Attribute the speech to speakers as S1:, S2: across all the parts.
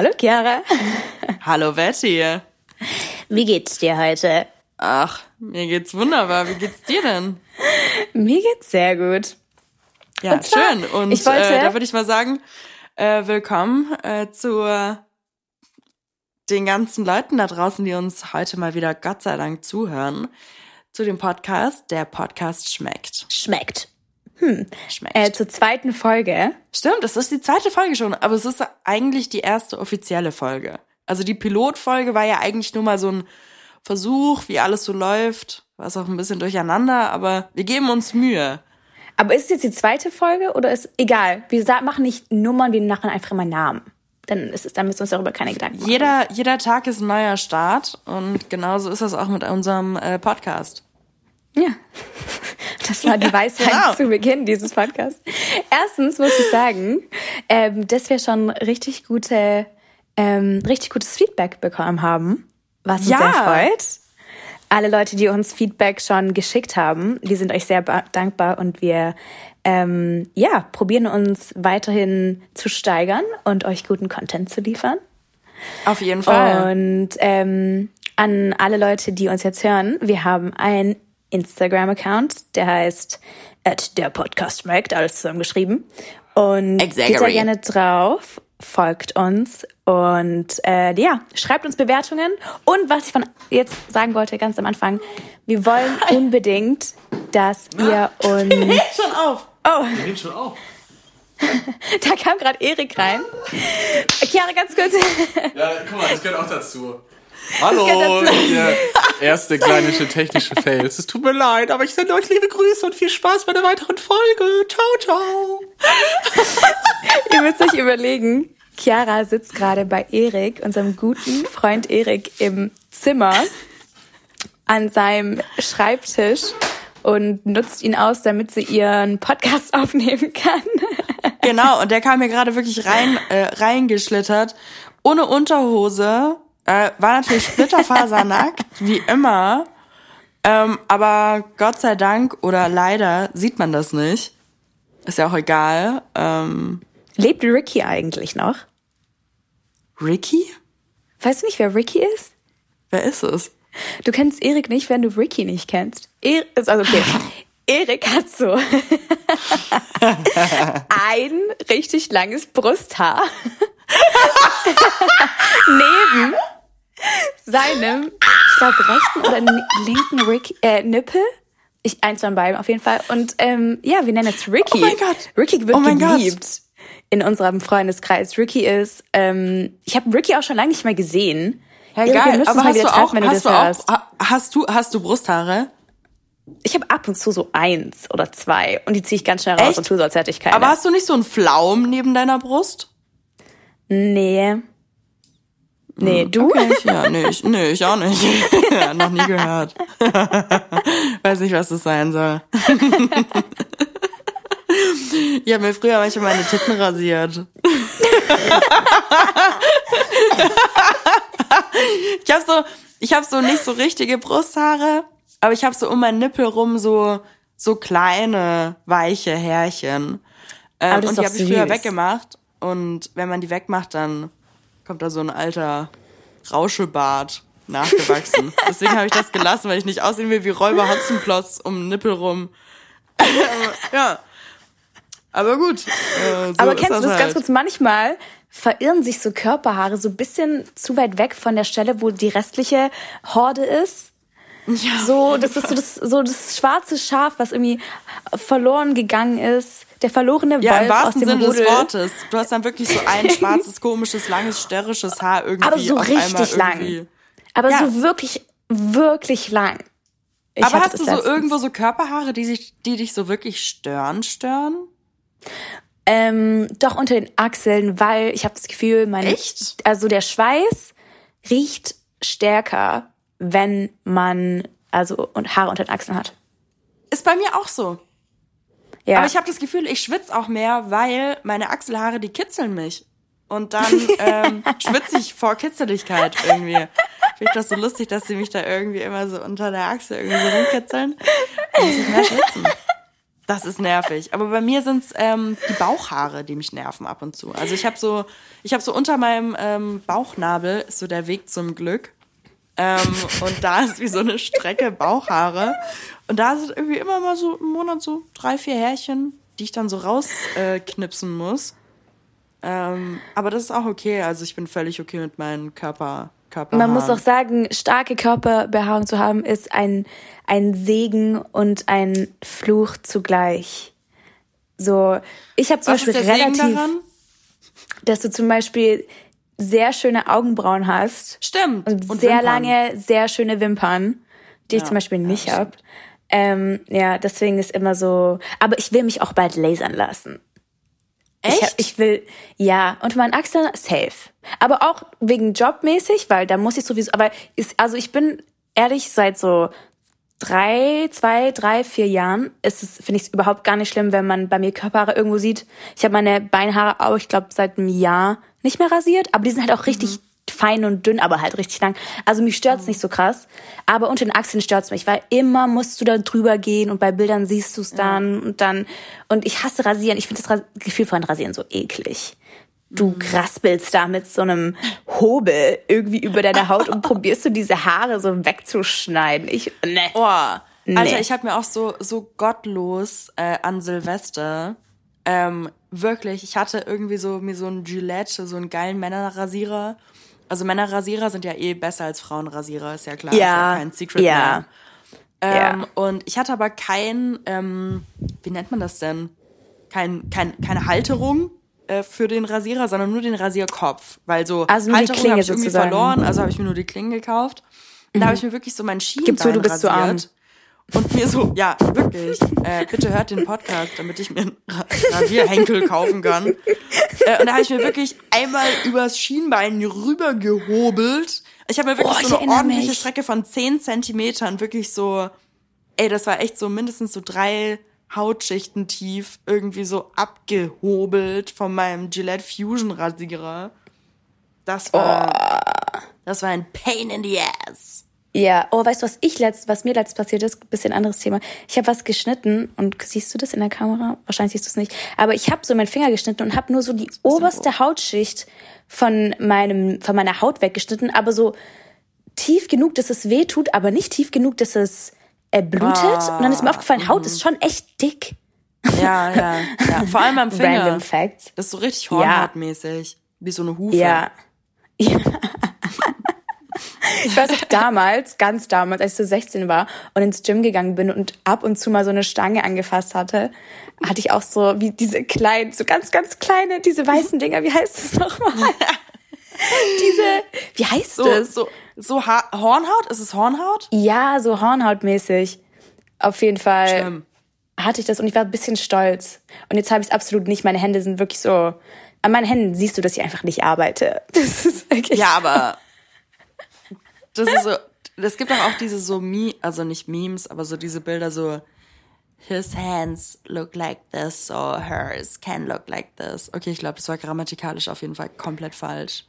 S1: Hallo Chiara.
S2: Hallo Betty.
S1: Wie geht's dir heute?
S2: Ach, mir geht's wunderbar. Wie geht's dir denn?
S1: Mir geht's sehr gut.
S2: Ja, und zwar, schön. Und ich wollte, äh, da würde ich mal sagen, äh, willkommen äh, zu den ganzen Leuten da draußen, die uns heute mal wieder Gott sei Dank zuhören, zu dem Podcast. Der Podcast schmeckt.
S1: Schmeckt. Hm. Schmeckt. Äh, zur zweiten Folge.
S2: Stimmt, das ist die zweite Folge schon, aber es ist eigentlich die erste offizielle Folge. Also die Pilotfolge war ja eigentlich nur mal so ein Versuch, wie alles so läuft. War es auch ein bisschen durcheinander, aber wir geben uns Mühe.
S1: Aber ist es jetzt die zweite Folge oder ist egal? Wir machen nicht Nummern, wir machen einfach immer Namen. Dann ist es, dann müssen wir uns darüber keine Gedanken machen.
S2: Jeder, jeder Tag ist ein neuer Start und genauso ist das auch mit unserem äh, Podcast.
S1: Ja. Das war die Weisheit genau. zu Beginn dieses Podcasts. Erstens muss ich sagen, ähm, dass wir schon richtig gute, ähm, richtig gutes Feedback bekommen haben, was uns ja. sehr freut. Alle Leute, die uns Feedback schon geschickt haben, die sind euch sehr dankbar und wir ähm, ja probieren uns weiterhin zu steigern und euch guten Content zu liefern.
S2: Auf jeden Fall.
S1: Und ähm, an alle Leute, die uns jetzt hören, wir haben ein Instagram-Account, der heißt at der Podcast Markt, alles zusammengeschrieben. Und exactly. geht da gerne drauf, folgt uns und äh, ja, schreibt uns Bewertungen. Und was ich von jetzt sagen wollte, ganz am Anfang, wir wollen unbedingt, dass ihr uns. Wir
S2: nehmen schon auf.
S1: Oh.
S2: Wir nehmen schon auf.
S1: da kam gerade Erik rein. Chiara, ganz kurz.
S3: ja, guck mal, das gehört auch dazu. Hallo, der erste kleine technische Fails. Es tut mir leid, aber ich sende euch liebe Grüße und viel Spaß bei der weiteren Folge. Ciao, ciao.
S1: Ihr müsst euch überlegen, Chiara sitzt gerade bei Erik, unserem guten Freund Erik, im Zimmer an seinem Schreibtisch und nutzt ihn aus, damit sie ihren Podcast aufnehmen kann.
S2: Genau, und der kam mir gerade wirklich rein äh, reingeschlittert, ohne Unterhose äh, war natürlich splitterfasernackt, wie immer. Ähm, aber Gott sei Dank oder leider sieht man das nicht. Ist ja auch egal. Ähm,
S1: Lebt Ricky eigentlich noch?
S2: Ricky?
S1: Weißt du nicht, wer Ricky ist?
S2: Wer ist es?
S1: Du kennst Erik nicht, wenn du Ricky nicht kennst. Er also okay. Erik hat so ein richtig langes Brusthaar neben seinem, ich glaube, rechten oder linken Rick, äh, Nippel. Ich, eins von beiden auf jeden Fall. Und ähm, ja, wir nennen es Ricky. Oh
S2: mein Gott.
S1: Ricky wird oh geliebt Gott. in unserem Freundeskreis. Ricky ist, ähm, ich habe Ricky auch schon lange nicht mehr gesehen.
S2: Ja, geil. Aber hast du auch, treffen, hast du auch, hast du, hast du Brusthaare?
S1: Ich habe ab und zu so eins oder zwei und die ziehe ich ganz schnell raus Echt? und tue so als hätte ich keine.
S2: Aber hast du nicht so einen Flaum neben deiner Brust?
S1: Nee. Nee, hm, du?
S2: Okay, ja, nee, ich, nee, ich auch nicht. ja, noch nie gehört. Weiß nicht, was das sein soll. ich habe mir früher manchmal meine Titten rasiert. ich habe so, ich habe so nicht so richtige Brusthaare, aber ich habe so um meinen Nippel rum so so kleine weiche Härchen. Ähm, und die habe ich früher weggemacht. Und wenn man die wegmacht, dann kommt da so ein alter Rauschebart nachgewachsen. Deswegen habe ich das gelassen, weil ich nicht aussehen will wie Räuber Hotzenplotz um den Nippel rum. ja. Aber gut.
S1: Äh, so Aber kennst du das halt. ganz kurz? Manchmal verirren sich so Körperhaare so ein bisschen zu weit weg von der Stelle, wo die restliche Horde ist. Ja. So, das ist so das, so das schwarze Schaf, was irgendwie verloren gegangen ist der verlorene Wolf ja, im wahrsten Sinne Rudel. des Wortes.
S2: Du hast dann wirklich so ein schwarzes, komisches, langes, störrisches Haar irgendwie.
S1: Aber so richtig lang. Aber ja. so wirklich, wirklich lang.
S2: Ich Aber hast du so irgendwo so Körperhaare, die sich, die dich so wirklich stören, stören?
S1: Ähm, doch unter den Achseln, weil ich habe das Gefühl, mein,
S2: Echt?
S1: also der Schweiß riecht stärker, wenn man also und Haare unter den Achseln hat.
S2: Ist bei mir auch so. Ja. Aber ich habe das Gefühl, ich schwitze auch mehr, weil meine Achselhaare, die kitzeln mich. Und dann ähm, schwitze ich vor Kitzeligkeit irgendwie. Finde ich das so lustig, dass sie mich da irgendwie immer so unter der Achsel irgendwie so rumkitzeln. Dann muss ich mehr schwitzen. Das ist nervig. Aber bei mir sind's ähm, die Bauchhaare, die mich nerven ab und zu. Also ich habe so, ich habe so unter meinem ähm, Bauchnabel ist so der Weg zum Glück. Ähm, und da ist wie so eine Strecke Bauchhaare. Und da sind irgendwie immer mal so im Monat so drei, vier Härchen, die ich dann so rausknipsen äh, muss. Ähm, aber das ist auch okay. Also ich bin völlig okay mit meinem Körper.
S1: Man muss auch sagen, starke Körperbehaarung zu haben, ist ein, ein Segen und ein Fluch zugleich. So, ich habe zum Was Beispiel relativ, dass du zum Beispiel sehr schöne Augenbrauen hast.
S2: Stimmt.
S1: Und, und sehr Wimpern. lange, sehr schöne Wimpern, die ja, ich zum Beispiel nicht ja, habe. Ähm, ja, deswegen ist immer so. Aber ich will mich auch bald lasern lassen. Echt? Ich, ich will, ja, und mein Achseln safe. Aber auch wegen jobmäßig, weil da muss ich sowieso, aber ist, also ich bin ehrlich, seit so drei, zwei, drei, vier Jahren ist es, finde ich es überhaupt gar nicht schlimm, wenn man bei mir Körperhaare irgendwo sieht. Ich habe meine Beinhaare auch, ich glaube, seit einem Jahr nicht mehr rasiert, aber die sind halt auch richtig mhm fein und dünn, aber halt richtig lang. Also mich stört's nicht so krass. Aber unter den Achseln stört's mich, weil immer musst du da drüber gehen und bei Bildern siehst du's dann ja. und dann. Und ich hasse Rasieren. Ich finde das Gefühl von Rasieren so eklig. Du mhm. kraspelst da mit so einem Hobel irgendwie über deine Haut und probierst du diese Haare so wegzuschneiden. Ich, ne.
S2: Oh. Nee. Alter, ich habe mir auch so, so gottlos äh, an Silvester ähm, wirklich, ich hatte irgendwie so mir so ein Gillette, so einen geilen Männerrasierer also Männerrasierer sind ja eh besser als Frauenrasierer, ist ja klar. Ja. Ist ja kein Secret ja. mehr. Ähm, ja. Und ich hatte aber kein, ähm, wie nennt man das denn? Kein, kein, keine Halterung äh, für den Rasierer, sondern nur den Rasierkopf. Weil so also Halterung habe ich irgendwie verloren, also habe ich mir nur die Klingen gekauft. Und mhm. da habe ich mir wirklich so mein Schienbein Gib zu, du bist rasiert. zu arm und mir so, ja, wirklich, äh, bitte hört den Podcast, damit ich mir einen Rasierhenkel kaufen kann. Äh, und da habe ich mir wirklich einmal übers Schienbein rübergehobelt. Ich habe mir wirklich oh, so eine ordentliche mich. Strecke von 10 Zentimetern, wirklich so, ey, das war echt so mindestens so drei Hautschichten tief, irgendwie so abgehobelt von meinem Gillette Fusion Rasierer. Das war, oh. das war ein Pain in the Ass.
S1: Ja, oh, weißt du, was ich letzt, was mir letzt passiert ist? Bisschen anderes Thema. Ich habe was geschnitten und siehst du das in der Kamera? Wahrscheinlich siehst du es nicht. Aber ich habe so meinen Finger geschnitten und habe nur so die oberste Hautschicht von meinem von meiner Haut weggeschnitten, aber so tief genug, dass es weh tut, aber nicht tief genug, dass es äh, blutet. Ah, und dann ist mir aufgefallen, Haut ist schon echt dick.
S2: Ja, ja, ja. Vor allem am Finger. Random Facts. Das ist so richtig hornhautmäßig. Ja. Wie so eine Hufe.
S1: Ja. Ja. Ich weiß auch damals, ganz damals, als ich so 16 war und ins Gym gegangen bin und ab und zu mal so eine Stange angefasst hatte, hatte ich auch so wie diese kleinen, so ganz, ganz kleine, diese weißen Dinger, wie heißt das nochmal? diese, wie heißt
S2: so,
S1: das?
S2: So, so ha Hornhaut? Ist es Hornhaut?
S1: Ja, so Hornhautmäßig. Auf jeden Fall. Schlimm. Hatte ich das und ich war ein bisschen stolz. Und jetzt habe ich es absolut nicht. Meine Hände sind wirklich so. An meinen Händen siehst du, dass ich einfach nicht arbeite. Das ist
S2: wirklich ja, aber das ist so, es gibt auch diese so Me, also nicht Memes, aber so diese Bilder so, his hands look like this or hers can look like this. Okay, ich glaube, das war grammatikalisch auf jeden Fall komplett falsch.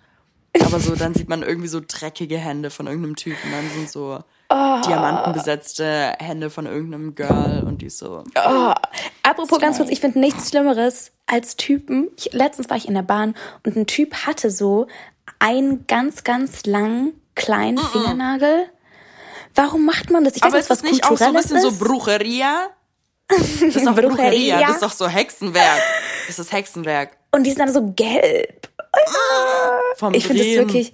S2: Aber so, dann sieht man irgendwie so dreckige Hände von irgendeinem Typen. Dann sind so oh. diamantenbesetzte Hände von irgendeinem Girl und die so.
S1: Oh. Apropos ganz kurz, ich finde nichts Schlimmeres als Typen. Ich, letztens war ich in der Bahn und ein Typ hatte so einen ganz, ganz langen kleinen mm -mm. Fingernagel. Warum macht man das?
S2: Ich weiß nicht, was ist nicht auch so ein bisschen ist? so Brucheria? Das ist doch Brucheria. Das ist doch so Hexenwerk. Das ist Hexenwerk.
S1: Und die sind dann so gelb.
S2: Ah, vom ich finde das wirklich.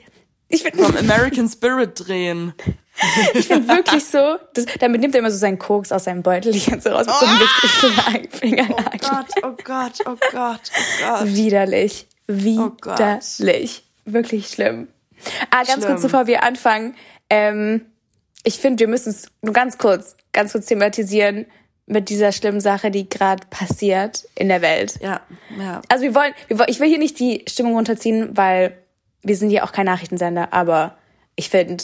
S2: Ich find, vom American Spirit drehen.
S1: ich finde wirklich so, das, damit nimmt er immer so seinen Koks aus seinem Beutel die ganze raus mit so einem richtig kleinen
S2: Fingernagel. Oh Gott, oh Gott, oh Gott, oh Gott.
S1: Widerlich. Widerlich. Oh Wirklich schlimm. Ah, ganz Schlimm. kurz bevor wir anfangen. Ähm, ich finde, wir müssen es nur ganz kurz, ganz kurz thematisieren mit dieser schlimmen Sache, die gerade passiert in der Welt.
S2: Ja, ja.
S1: Also wir wollen, wir wollen, ich will hier nicht die Stimmung runterziehen, weil wir sind ja auch kein Nachrichtensender, aber ich finde,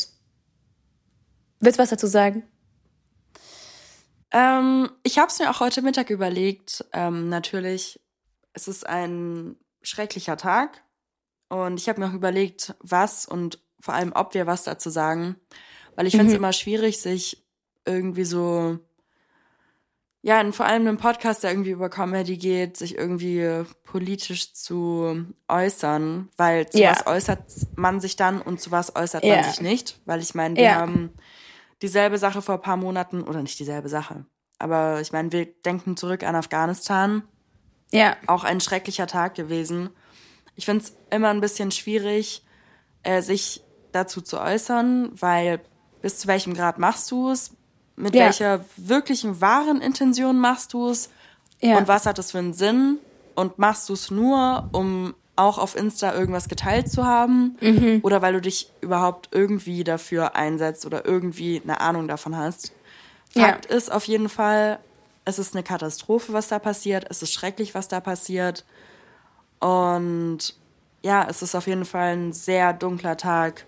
S1: willst du was dazu sagen?
S2: Ähm, ich habe es mir auch heute Mittag überlegt. Ähm, natürlich, es ist ein schrecklicher Tag. Und ich habe mir auch überlegt, was und vor allem, ob wir was dazu sagen. Weil ich finde es mhm. immer schwierig, sich irgendwie so ja, in vor allem einem Podcast, der irgendwie über Comedy geht, sich irgendwie politisch zu äußern, weil zu ja. was äußert man sich dann und zu was äußert ja. man sich nicht, weil ich meine, wir ja. haben dieselbe Sache vor ein paar Monaten, oder nicht dieselbe Sache, aber ich meine, wir denken zurück an Afghanistan. Ja. Auch ein schrecklicher Tag gewesen. Ich finde es immer ein bisschen schwierig, äh, sich dazu zu äußern, weil bis zu welchem Grad machst du es? Mit ja. welcher wirklichen wahren Intention machst du es? Ja. Und was hat es für einen Sinn? Und machst du es nur, um auch auf Insta irgendwas geteilt zu haben? Mhm. Oder weil du dich überhaupt irgendwie dafür einsetzt oder irgendwie eine Ahnung davon hast? Fakt ja. ist auf jeden Fall, es ist eine Katastrophe, was da passiert. Es ist schrecklich, was da passiert. Und ja, es ist auf jeden Fall ein sehr dunkler Tag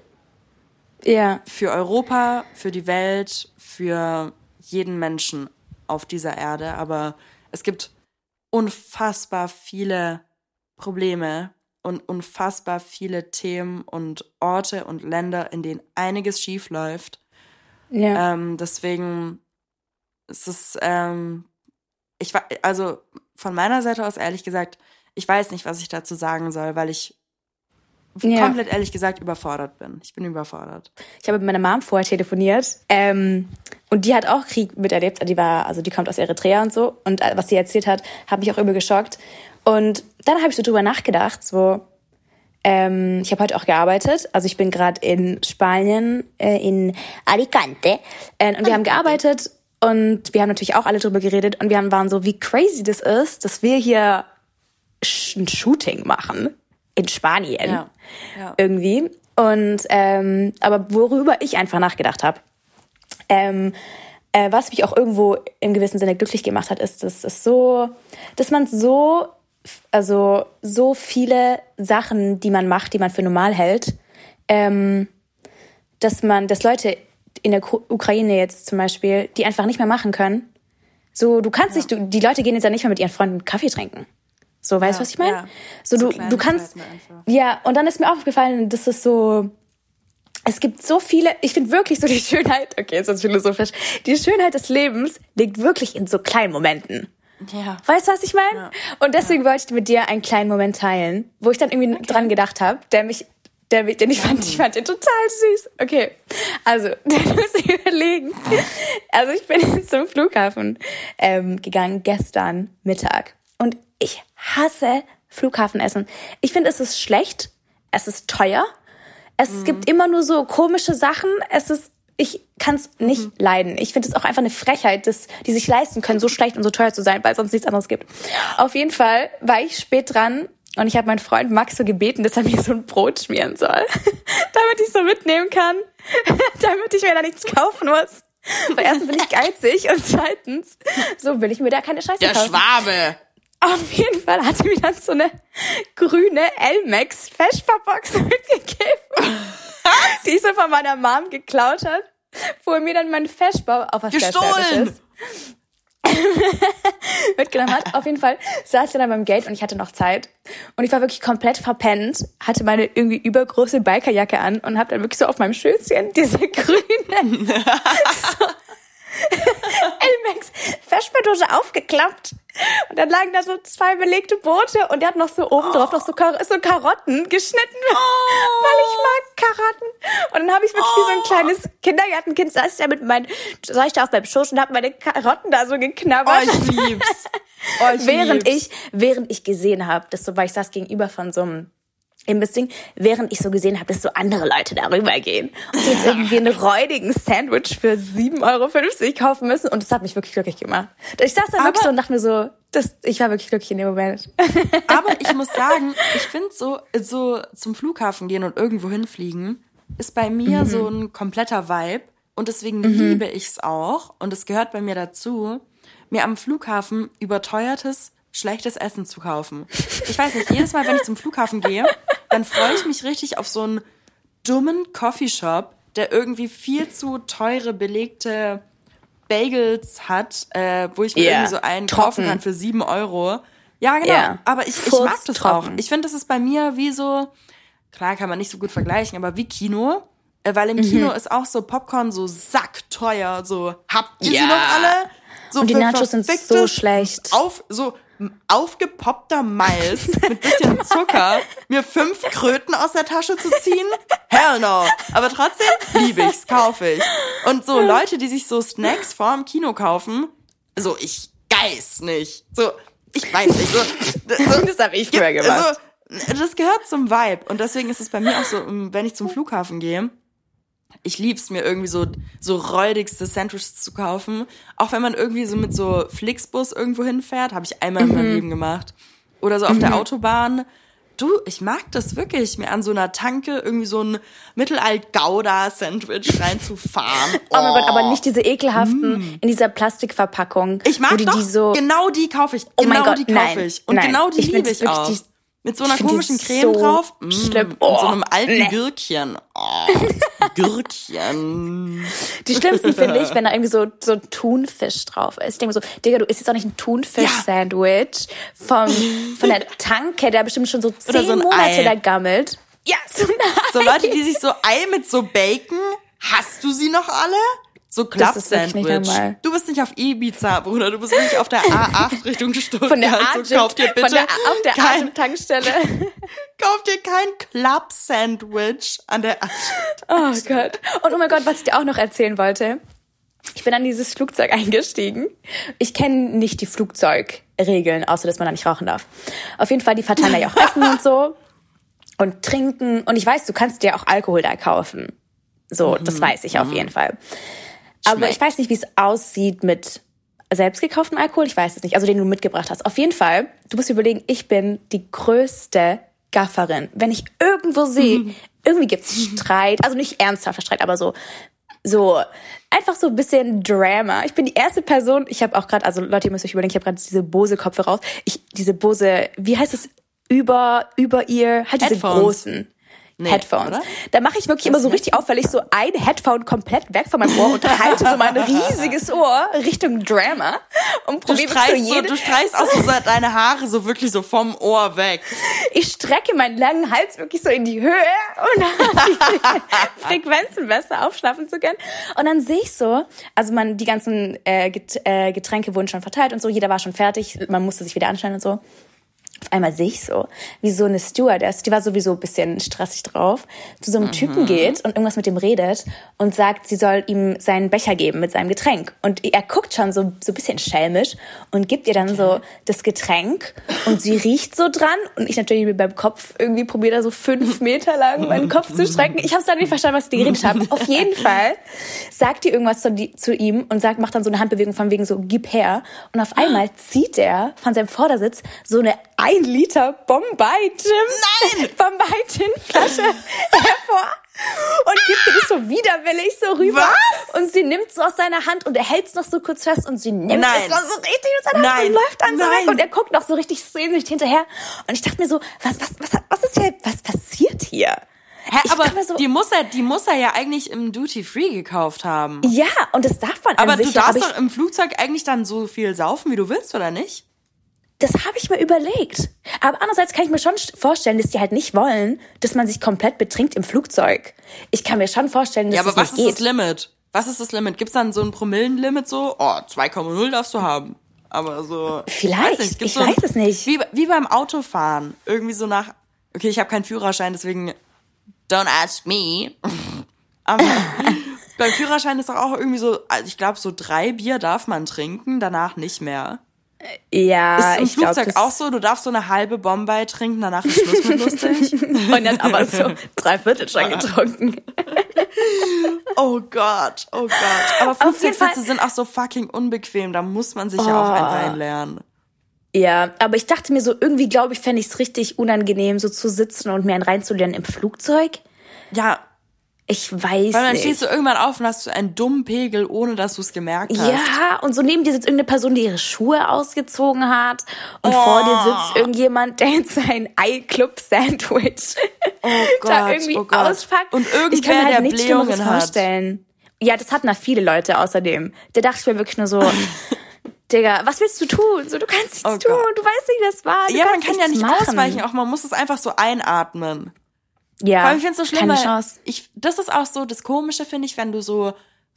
S2: ja. Für Europa, für die Welt, für jeden Menschen auf dieser Erde. Aber es gibt unfassbar viele Probleme und unfassbar viele Themen und Orte und Länder, in denen einiges schief läuft. Ja. Ähm, deswegen ist es, ähm, ich war, also von meiner Seite aus ehrlich gesagt, ich weiß nicht, was ich dazu sagen soll, weil ich ja. komplett ehrlich gesagt überfordert bin. Ich bin überfordert.
S1: Ich habe mit meiner Mom vorher telefoniert ähm, und die hat auch Krieg miterlebt. Die war, also die kommt aus Eritrea und so. Und äh, was sie erzählt hat, hat mich auch übel geschockt. Und dann habe ich so drüber nachgedacht, so ähm, ich habe heute auch gearbeitet. Also ich bin gerade in Spanien, äh, in Alicante. Äh, und wir haben gearbeitet und wir haben natürlich auch alle drüber geredet und wir haben, waren so, wie crazy das ist, dass wir hier ein Shooting machen in Spanien ja. Ja. irgendwie. Und ähm, aber worüber ich einfach nachgedacht habe, ähm, äh, was mich auch irgendwo im gewissen Sinne glücklich gemacht hat, ist, dass es so, dass man so, also so viele Sachen, die man macht, die man für normal hält, ähm, dass man, dass Leute in der Ukraine jetzt zum Beispiel, die einfach nicht mehr machen können. So, du kannst ja. nicht, du, die Leute gehen jetzt ja nicht mehr mit ihren Freunden Kaffee trinken. So, weißt du, ja, was ich meine? Ja. So, du, du kannst. Ja, und dann ist mir aufgefallen, dass es so. Es gibt so viele, ich finde wirklich so die Schönheit, okay, jetzt ist philosophisch, die Schönheit des Lebens liegt wirklich in so kleinen Momenten. Ja. Weißt du, was ich meine? Ja. Und deswegen ja. wollte ich mit dir einen kleinen Moment teilen, wo ich dann irgendwie okay. dran gedacht habe, der mich, der, den ich fand, ich fand den total süß. Okay, also, du musst überlegen. Also ich bin zum Flughafen ähm, gegangen gestern Mittag ich hasse Flughafenessen. Ich finde, es ist schlecht, es ist teuer, es mhm. gibt immer nur so komische Sachen, es ist ich kann es nicht mhm. leiden. Ich finde es auch einfach eine Frechheit, dass die sich leisten können, so schlecht und so teuer zu sein, weil es sonst nichts anderes gibt. Auf jeden Fall war ich spät dran und ich habe meinen Freund Max so gebeten, dass er mir so ein Brot schmieren soll, damit ich so mitnehmen kann, damit ich mir da nichts kaufen muss. Weil erstens bin ich geizig und zweitens so will ich mir da keine Scheiße
S2: Der
S1: kaufen.
S2: Der Schwabe.
S1: Auf jeden Fall hatte mir dann so eine grüne Elmex Vespa-Box mitgegeben, die so von meiner Mom geklaut hat, wo er mir dann mein Vespa auf was Gestohlen! mitgenommen hat. Auf jeden Fall saß er dann beim Gate und ich hatte noch Zeit. Und ich war wirklich komplett verpennt, hatte meine irgendwie übergroße Bikerjacke an und habe dann wirklich so auf meinem Schößchen diese grüne so Elmex Vespa-Dose aufgeklappt und dann lagen da so zwei belegte Boote und der hat noch so oben drauf noch so, Kar so Karotten geschnitten, oh. weil ich mag Karotten. Und dann habe ich wirklich oh. wie so ein oh. kleines Kindergartenkind saß ich da mit meinen, saß ich da auf meinem Schoß und habe meine Karotten da so geknabbert. Oh, ich lieb's. Oh, ich während lieb's. ich, während ich gesehen habe, das so, weil ich saß gegenüber von so einem Imbiss-Ding, während ich so gesehen habe, dass so andere Leute darüber gehen und jetzt irgendwie einen räudigen Sandwich für 7,50 Euro kaufen müssen. Und das hat mich wirklich glücklich gemacht. Ich saß da wirklich so und dachte mir so, das, ich war wirklich glücklich in dem Moment.
S2: Aber ich muss sagen, ich finde so, so zum Flughafen gehen und irgendwo hinfliegen, ist bei mir mhm. so ein kompletter Vibe. Und deswegen mhm. liebe ich es auch. Und es gehört bei mir dazu, mir am Flughafen überteuertes schlechtes Essen zu kaufen. Ich weiß nicht, jedes Mal, wenn ich zum Flughafen gehe, dann freue ich mich richtig auf so einen dummen Coffeeshop, der irgendwie viel zu teure belegte Bagels hat, äh, wo ich mir yeah. irgendwie so einen Trocken. kaufen kann für sieben Euro. Ja, genau. Yeah. Aber ich, ich mag das trocken. auch. Ich finde, das ist bei mir wie so, klar kann man nicht so gut vergleichen, aber wie Kino. Äh, weil im mhm. Kino ist auch so Popcorn so sackteuer. So, habt ihr ja. sie noch alle? So
S1: und die Nachos sind so schlecht.
S2: Auf, so aufgepoppter Mais mit bisschen Zucker, mir fünf Kröten aus der Tasche zu ziehen? Hell no. Aber trotzdem liebe ich's, kaufe ich. Und so Leute, die sich so Snacks vor dem Kino kaufen, so ich geiß nicht. So, ich weiß nicht. So, so
S1: das habe ich früher gemacht.
S2: So, das gehört zum Vibe. Und deswegen ist es bei mir auch so, wenn ich zum Flughafen gehe, ich lieb's mir irgendwie so so räudigste Sandwiches zu kaufen, auch wenn man irgendwie so mit so Flixbus irgendwo hinfährt, habe ich einmal mhm. in meinem mhm. Leben gemacht. Oder so auf mhm. der Autobahn. Du, ich mag das wirklich, mir an so einer Tanke irgendwie so ein Mittelalt-Gouda-Sandwich reinzufahren.
S1: Oh. oh mein Gott, aber nicht diese ekelhaften mm. in dieser Plastikverpackung.
S2: Ich mag die, doch, die so genau die kaufe ich.
S1: Oh
S2: genau
S1: mein Gott,
S2: die kaufe
S1: nein,
S2: ich. Und
S1: nein,
S2: genau die ich liebe ich auch. Die, mit so einer komischen Creme so drauf.
S1: Mm, schlimm.
S2: Oh, und so einem alten nee. Gürkchen. Oh, Gürkchen.
S1: Die schlimmsten finde ich, wenn da irgendwie so, so Thunfisch drauf ist. Ich denke mir so, Digga, du isst jetzt auch nicht ein Thunfisch-Sandwich vom, von der Tanke, der bestimmt schon so zehn so Monate Ei. da gammelt.
S2: Ja, so, so Leute, die sich so Ei mit so Bacon, hast du sie noch alle? So Club-Sandwich. Du bist nicht auf Ibiza, Bruder. Du bist nicht auf der A8 Richtung Stuttgart.
S1: Von der A8,
S2: so, kauf dir bitte
S1: von der, auf der kein, Tankstelle.
S2: kauf dir kein Club-Sandwich an der A8.
S1: Oh Gott. Und oh mein Gott, was ich dir auch noch erzählen wollte. Ich bin an dieses Flugzeug eingestiegen. Ich kenne nicht die Flugzeugregeln, außer dass man da nicht rauchen darf. Auf jeden Fall, die verteilen da ja auch Essen und so. Und trinken. Und ich weiß, du kannst dir auch Alkohol da kaufen. So, das mhm. weiß ich auf mhm. jeden Fall. Aber ich weiß nicht, wie es aussieht mit selbst gekauftem Alkohol. Ich weiß es nicht. Also den du mitgebracht hast. Auf jeden Fall, du musst überlegen, ich bin die größte Gafferin. Wenn ich irgendwo sehe, mhm. irgendwie gibt's Streit, also nicht ernsthafter Streit, aber so so einfach so ein bisschen Drama. Ich bin die erste Person, ich habe auch gerade, also Leute, ihr müsst euch überlegen, ich habe gerade diese Bose Kopfhörer raus. Ich diese Bose, wie heißt es über über ihr, halt diese großen nee, Headphones. Oder? Da mache ich wirklich das immer so richtig auffällig so ein Headphone komplett weg von meinem Ohr und halte so mein riesiges Ohr Richtung Drama und probiere
S2: so, Du streichst auch so deine Haare so wirklich so vom Ohr weg.
S1: Ich strecke meinen langen Hals wirklich so in die Höhe um die Frequenzen besser aufschlafen zu können. Und dann sehe ich so, also man die ganzen äh, äh, Getränke wurden schon verteilt und so, jeder war schon fertig, man musste sich wieder anstellen und so auf einmal sehe ich so, wie so eine Stewardess, die war sowieso ein bisschen stressig drauf, zu so einem mhm. Typen geht und irgendwas mit dem redet und sagt, sie soll ihm seinen Becher geben mit seinem Getränk. Und er guckt schon so, so ein bisschen schelmisch und gibt ihr dann okay. so das Getränk und sie riecht so dran und ich natürlich mit meinem Kopf irgendwie probiere da so fünf Meter lang meinen Kopf zu strecken. Ich habe es dann nicht verstanden, was die geredet haben. Auf jeden Fall sagt die irgendwas zu, zu ihm und sagt, macht dann so eine Handbewegung von wegen so, gib her. Und auf einmal zieht er von seinem Vordersitz so eine ein Liter Bombay Gin, Nein! Bombay Gin Flasche hervor und gibt dir das so widerwillig so rüber.
S2: Was?
S1: Und sie nimmt es aus seiner Hand und er hält es noch so kurz fest und sie nimmt Nein. es noch so richtig aus seiner Hand Nein. und läuft dann so weg und er guckt noch so richtig sehnsüchtig hinterher. Und ich dachte mir so, was, was, was, was ist hier, was passiert hier?
S2: Hä, ich aber so, die muss er, die muss er ja eigentlich im Duty Free gekauft haben.
S1: Ja, und das darf man
S2: Aber du darfst doch im Flugzeug eigentlich dann so viel saufen, wie du willst, oder nicht?
S1: Das habe ich mir überlegt. Aber andererseits kann ich mir schon vorstellen, dass die halt nicht wollen, dass man sich komplett betrinkt im Flugzeug. Ich kann mir schon vorstellen, dass
S2: ja, aber
S1: das
S2: was
S1: ist
S2: das Limit? Was ist das Limit? Gibt's dann so ein Promillenlimit so? Oh, 2,0 darfst du haben. Aber so.
S1: Vielleicht. Weiß ich so weiß es nicht.
S2: Wie, wie beim Autofahren. Irgendwie so nach. Okay, ich habe keinen Führerschein, deswegen. Don't ask me. Aber beim Führerschein ist doch auch irgendwie so, also ich glaube, so drei Bier darf man trinken, danach nicht mehr.
S1: Ja,
S2: ist im
S1: ich
S2: Flugzeug glaub, auch so, du darfst so eine halbe Bombay trinken, danach ist Schluss mit lustig.
S1: Und dann aber so drei Viertel schon getrunken.
S2: oh Gott, oh Gott. Aber Flugzeugsitze sind auch so fucking unbequem, da muss man sich oh. ja auch oh. einlernen.
S1: Ja, aber ich dachte mir so, irgendwie glaube ich, fände ich es richtig unangenehm, so zu sitzen und mir einen reinzulernen im Flugzeug.
S2: Ja,
S1: ich weiß
S2: Weil dann
S1: nicht.
S2: stehst du irgendwann auf und hast du einen dummen Pegel, ohne dass du es gemerkt hast.
S1: Ja, und so neben dir sitzt irgendeine Person, die ihre Schuhe ausgezogen hat. Und oh. vor dir sitzt irgendjemand, der jetzt sein Ei-Club-Sandwich
S2: oh
S1: da irgendwie
S2: oh Gott.
S1: auspackt.
S2: Und irgendwer, ich kann mir halt nichts Blähungen
S1: vorstellen. Ja, das hatten da viele Leute außerdem. Da dachte ich mir wirklich nur so, Digga, was willst du tun? So, du kannst nichts oh tun, du weißt nicht, was war. Du
S2: ja, man kann ja nicht machen. ausweichen, auch man muss es einfach so einatmen.
S1: Ja.
S2: Vor allem, ich finde es so schlimm, weil ich, das ist auch so das Komische, finde ich, wenn du so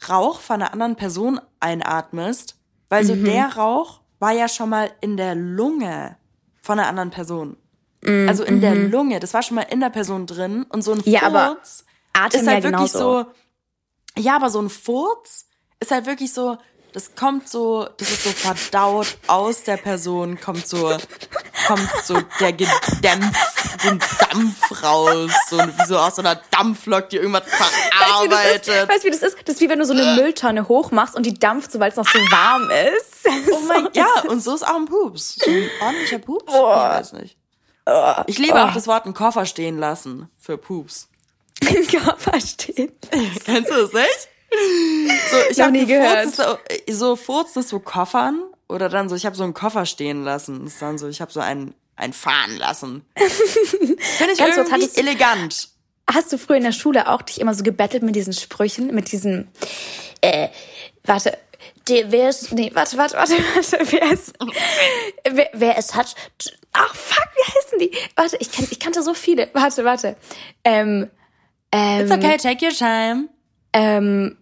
S2: Rauch von einer anderen Person einatmest. Weil so mhm. der Rauch war ja schon mal in der Lunge von einer anderen Person. Mhm. Also in der mhm. Lunge, das war schon mal in der Person drin und so ein Furz ja, aber Atem ist halt ja wirklich genauso. so. Ja, aber so ein Furz ist halt wirklich so, das kommt so, das ist so verdaut aus der Person, kommt so, kommt so der Gedämpf, so ein Dampf raus, so wie so aus so einer Dampflok, die irgendwas verarbeitet.
S1: Weißt du, wie das ist? Das ist wie wenn du so eine Mülltonne hochmachst und die dampft, so weil es noch so warm ist.
S2: Oh mein, Gott. ja, und so ist auch ein Pups. So ein ordentlicher Pups? Boah. Ich weiß nicht. Ich liebe oh. auch das Wort einen Koffer stehen lassen für Pups.
S1: Ein Koffer stehen.
S2: Kennst du das nicht? So, ich habe nie gehört. So, so Furzen so Koffern oder dann so, ich habe so einen Koffer stehen lassen. Das ist dann so, ich habe so einen, einen fahren lassen. Finde ich Ganz irgendwie kurz, elegant.
S1: Hast du früher in der Schule auch dich immer so gebettelt mit diesen Sprüchen, mit diesen, äh, warte, der, wer ist, nee, warte, warte, warte, warte, wer ist, wer, wer es hat, ach fuck, wie heißen die? Warte, ich, kenn, ich kannte so viele, warte, warte, ähm,
S2: ähm, It's okay, take your time
S1: ähm,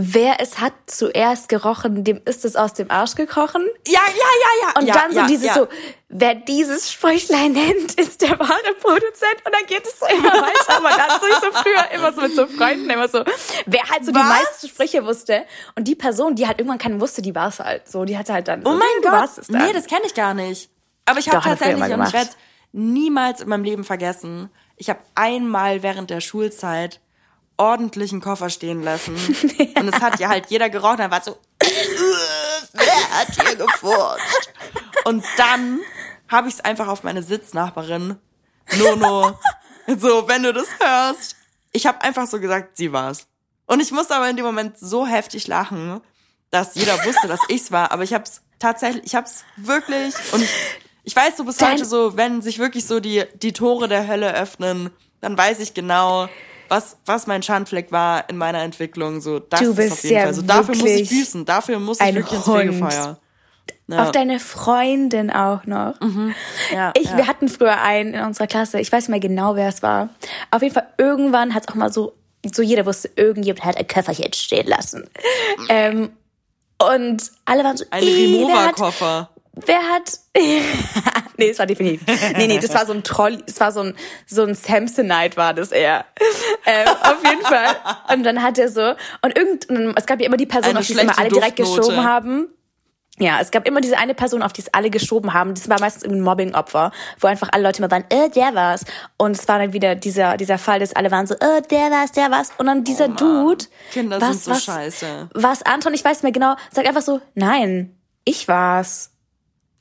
S1: wer es hat zuerst gerochen, dem ist es aus dem Arsch gekrochen.
S2: Ja, ja, ja, ja.
S1: Und
S2: ja,
S1: dann so
S2: ja,
S1: dieses
S2: ja.
S1: so, wer dieses Sprüchlein nennt, ist der wahre Produzent. Und dann geht es so immer weiter. Aber ganz so ich so früher immer so mit so Freunden immer so, wer halt so Was? die meisten Sprüche wusste. Und die Person, die halt irgendwann keinen wusste, die war es halt so. Die hatte halt dann.
S2: Oh
S1: so,
S2: mein Gott. Nee, das kenne ich gar nicht. Aber ich habe tatsächlich, und ich werde niemals in meinem Leben vergessen, ich habe einmal während der Schulzeit ordentlichen Koffer stehen lassen. Und es hat ja halt jeder gerochen, dann war so, wer hat hier gefurzt? Und dann habe ich es einfach auf meine Sitznachbarin, Nono, so, wenn du das hörst. Ich habe einfach so gesagt, sie war's. Und ich musste aber in dem Moment so heftig lachen, dass jeder wusste, dass ich's war. Aber ich hab's tatsächlich, ich hab's wirklich und ich, ich weiß so bis Dein heute so, wenn sich wirklich so die, die Tore der Hölle öffnen, dann weiß ich genau, was, was mein Schandfleck war in meiner Entwicklung. So, das du bist ist auf jeden ja Fall. So, dafür muss ich büßen, dafür muss ich wirklich Hund. ins Fegefeuer.
S1: Ja. Auf deine Freundin auch noch. Mhm. Ja, ich, ja. Wir hatten früher einen in unserer Klasse, ich weiß nicht mehr genau, wer es war. Auf jeden Fall, irgendwann hat es auch mal so, so jeder wusste, irgendjemand hat ein Köfferchen stehen lassen. Ähm, und alle waren so,
S2: ein Remover-Koffer.
S1: Wer hat. nee, es war definitiv. Nee, nee, das war so ein Troll, es war so ein, so ein Samsonite war das eher. Ähm, auf jeden Fall. Und dann hat er so, und irgend, es gab ja immer die Person, auf die es immer alle direkt geschoben haben. Ja, es gab immer diese eine Person, auf die es alle geschoben haben. Das war meistens ein Mobbing-Opfer, wo einfach alle Leute immer waren, äh, der war's. Und es war dann wieder dieser, dieser Fall, dass alle waren so, äh, der war's, der war's. Und dann dieser oh Dude.
S2: Kinder was, sind so was, scheiße.
S1: Was Anton, ich weiß nicht mehr genau, sagt einfach so, nein, ich war's.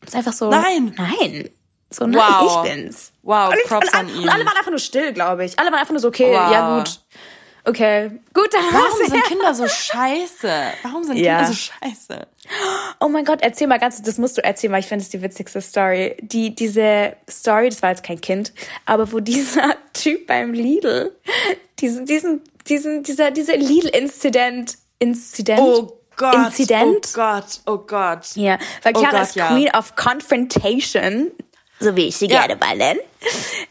S1: Das ist einfach so.
S2: Nein.
S1: Nein. So, nein, wow. ich bin's.
S2: Wow, und Props an ihn.
S1: Und alle waren einfach nur still, glaube ich. Alle waren einfach nur so, okay, wow. ja gut. Okay, gut, dann
S2: Warum sind Kinder so scheiße? Warum sind ja. Kinder so scheiße?
S1: Oh mein Gott, erzähl mal ganz, das musst du erzählen, weil ich finde es die witzigste Story. Die, diese Story, das war jetzt kein Kind, aber wo dieser Typ beim Lidl, diesen, diesen, diesen, dieser, dieser Lidl-Inzident, Inzident,
S2: oh Gott, Inzident. Oh Gott, oh Gott.
S1: Ja, weil Chiara oh Gott, ist ja. Queen of Confrontation, so wie ich sie ja. gerne mal nenne.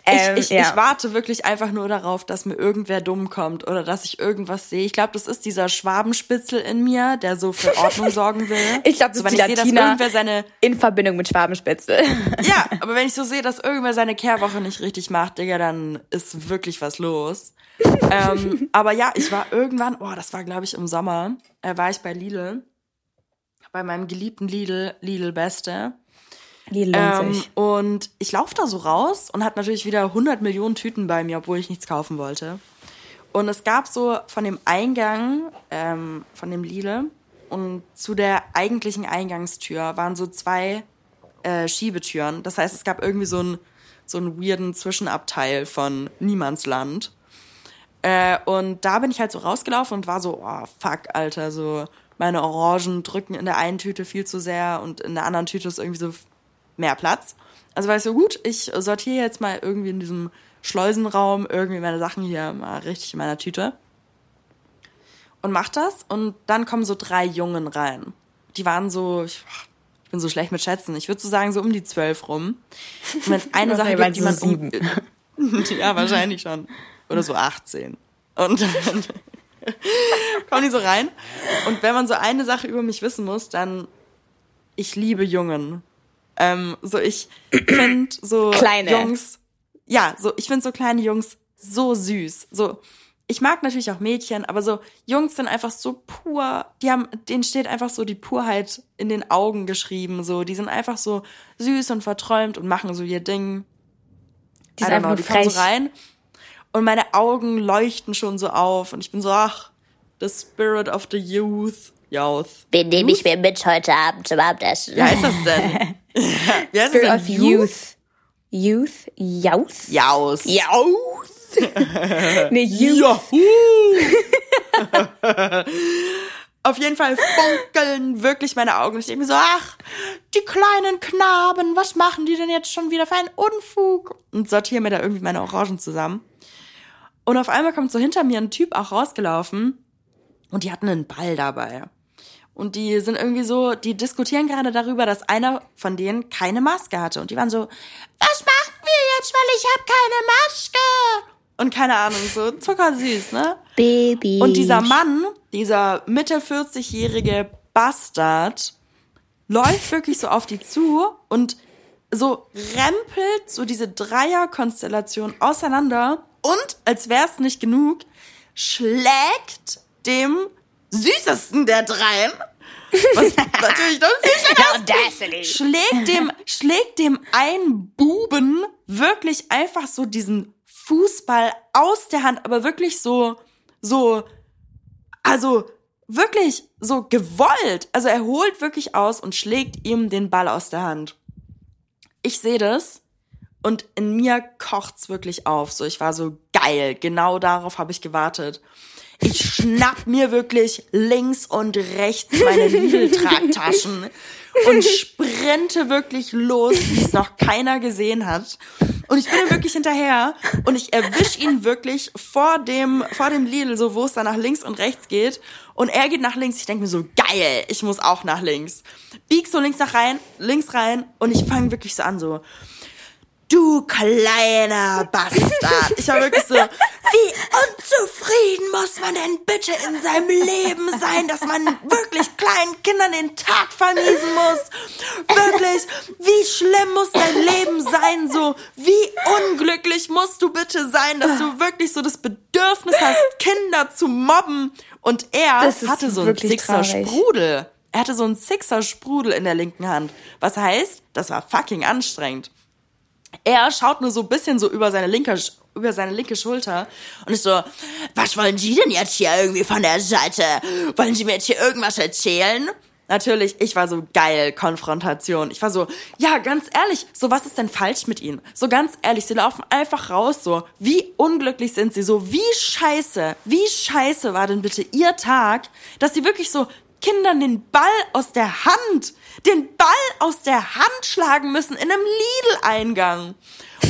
S2: Ähm, ich, ich, ja. ich warte wirklich einfach nur darauf, dass mir irgendwer dumm kommt oder dass ich irgendwas sehe. Ich glaube, das ist dieser Schwabenspitzel in mir, der so für Ordnung sorgen will.
S1: ich glaube, das so, ist die Latina sehe, dass irgendwer seine in Verbindung mit Schwabenspitzel.
S2: ja, aber wenn ich so sehe, dass irgendwer seine Kehrwoche nicht richtig macht, Digga, dann ist wirklich was los ähm, aber ja, ich war irgendwann, oh, das war glaube ich im Sommer, äh, war ich bei Lidl, bei meinem geliebten Lidl, Lidl Beste. Lidl ähm, und ich laufe da so raus und hatte natürlich wieder 100 Millionen Tüten bei mir, obwohl ich nichts kaufen wollte. Und es gab so von dem Eingang ähm, von dem Lidl und zu der eigentlichen Eingangstür waren so zwei äh, Schiebetüren. Das heißt, es gab irgendwie so einen so einen weirden Zwischenabteil von Niemandsland. Äh, und da bin ich halt so rausgelaufen und war so, oh, fuck, Alter, so meine Orangen drücken in der einen Tüte viel zu sehr und in der anderen Tüte ist irgendwie so mehr Platz. Also war ich so, gut, ich sortiere jetzt mal irgendwie in diesem Schleusenraum irgendwie meine Sachen hier mal richtig in meiner Tüte. Und mach das und dann kommen so drei Jungen rein. Die waren so, ich, ich bin so schlecht mit Schätzen, ich würde so sagen, so um die zwölf rum. Und wenn es eine Sache gibt, die man... Um, ja, wahrscheinlich schon oder so 18. Und dann, kommen die so rein. Und wenn man so eine Sache über mich wissen muss, dann ich liebe Jungen. Ähm, so ich finde so kleine. Jungs, ja, so ich finde so kleine Jungs so süß. So ich mag natürlich auch Mädchen, aber so Jungs sind einfach so pur. Die haben, denen steht einfach so die Purheit in den Augen geschrieben. So, die sind einfach so süß und verträumt und machen so ihr Ding. Die sind einfach know, die kommen so rein und meine Augen leuchten schon so auf und ich bin so, ach, the spirit of the youth. Youth.
S1: Wen nehme ich mir mit heute Abend zum Abendessen? Wie heißt das denn? Wie heißt Spirit of Youth. Youth? Youth? Youth. Youth.
S2: nee, Youth. Auf jeden Fall funkeln wirklich meine Augen. Ich denke mir so, ach, die kleinen Knaben, was machen die denn jetzt schon wieder für einen Unfug? Und sortiere mir da irgendwie meine Orangen zusammen. Und auf einmal kommt so hinter mir ein Typ auch rausgelaufen und die hatten einen Ball dabei. Und die sind irgendwie so, die diskutieren gerade darüber, dass einer von denen keine Maske hatte. Und die waren so, was machen wir jetzt, weil ich habe keine Maske? Und keine Ahnung, so zuckersüß, ne? Baby. Und dieser Mann, dieser Mitte 40-jährige Bastard, läuft wirklich so auf die zu und so rempelt so diese Dreierkonstellation auseinander und, als wär's nicht genug, schlägt dem süßesten der dreien, was natürlich doch süß ist, schlägt dem, schlägt dem einen Buben wirklich einfach so diesen Fußball aus der Hand, aber wirklich so, so, also wirklich so gewollt. Also er holt wirklich aus und schlägt ihm den Ball aus der Hand. Ich sehe das und in mir kocht's wirklich auf. So, ich war so geil. Genau darauf habe ich gewartet. Ich schnapp mir wirklich links und rechts meine Lidl-Tragtaschen und sprinte wirklich los, wie es noch keiner gesehen hat. Und ich bin ihm wirklich hinterher und ich erwisch ihn wirklich vor dem, vor dem Lidl, so wo es dann nach links und rechts geht. Und er geht nach links. Ich denke mir so, geil, ich muss auch nach links. Bieg so links nach rein, links rein und ich fange wirklich so an, so, Du kleiner Bastard. Ich war wirklich so, wie unzufrieden muss man denn bitte in seinem Leben sein, dass man wirklich kleinen Kindern den Tag vermiesen muss? Wirklich, wie schlimm muss dein Leben sein? So, wie unglücklich musst du bitte sein, dass du wirklich so das Bedürfnis hast, Kinder zu mobben? Und er hatte so einen Sixer Sprudel. Er hatte so einen Sixer Sprudel in der linken Hand. Was heißt, das war fucking anstrengend er schaut nur so ein bisschen so über seine linke, über seine linke Schulter und ist so, was wollen Sie denn jetzt hier irgendwie von der Seite? Wollen Sie mir jetzt hier irgendwas erzählen? Natürlich, ich war so geil, Konfrontation. Ich war so, ja, ganz ehrlich, so was ist denn falsch mit ihnen? So ganz ehrlich, sie laufen einfach raus, so, wie unglücklich sind sie, so, wie scheiße, wie scheiße war denn bitte ihr Tag, dass sie wirklich so Kindern den Ball aus der Hand, den Ball aus der Hand schlagen müssen in einem Lidl-Eingang.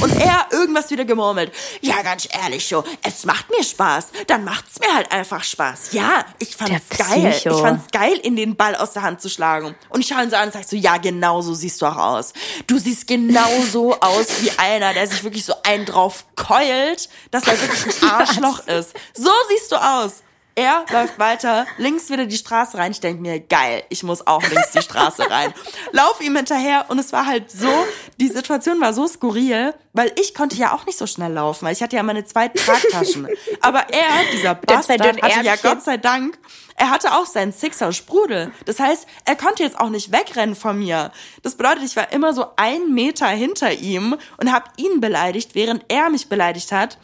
S2: Und er irgendwas wieder gemurmelt. Ja, ganz ehrlich, so, es macht mir Spaß. Dann macht's mir halt einfach Spaß. Ja, ich fand's geil. Ich fand's geil, in den Ball aus der Hand zu schlagen. Und ich schaue ihn so an und sag so, ja, genau so siehst du auch aus. Du siehst genauso aus wie einer, der sich wirklich so einen drauf keult, dass er wirklich ein Arschloch ist. So siehst du aus. Er läuft weiter, links wieder die Straße rein. Ich denke mir, geil, ich muss auch links die Straße rein. Lauf ihm hinterher und es war halt so, die Situation war so skurril, weil ich konnte ja auch nicht so schnell laufen, weil ich hatte ja meine zwei Tragtaschen. Aber er, dieser Bastard, hatte ja Gott sei Dank, er hatte auch seinen Sixer Sprudel. Das heißt, er konnte jetzt auch nicht wegrennen von mir. Das bedeutet, ich war immer so ein Meter hinter ihm und habe ihn beleidigt, während er mich beleidigt hat.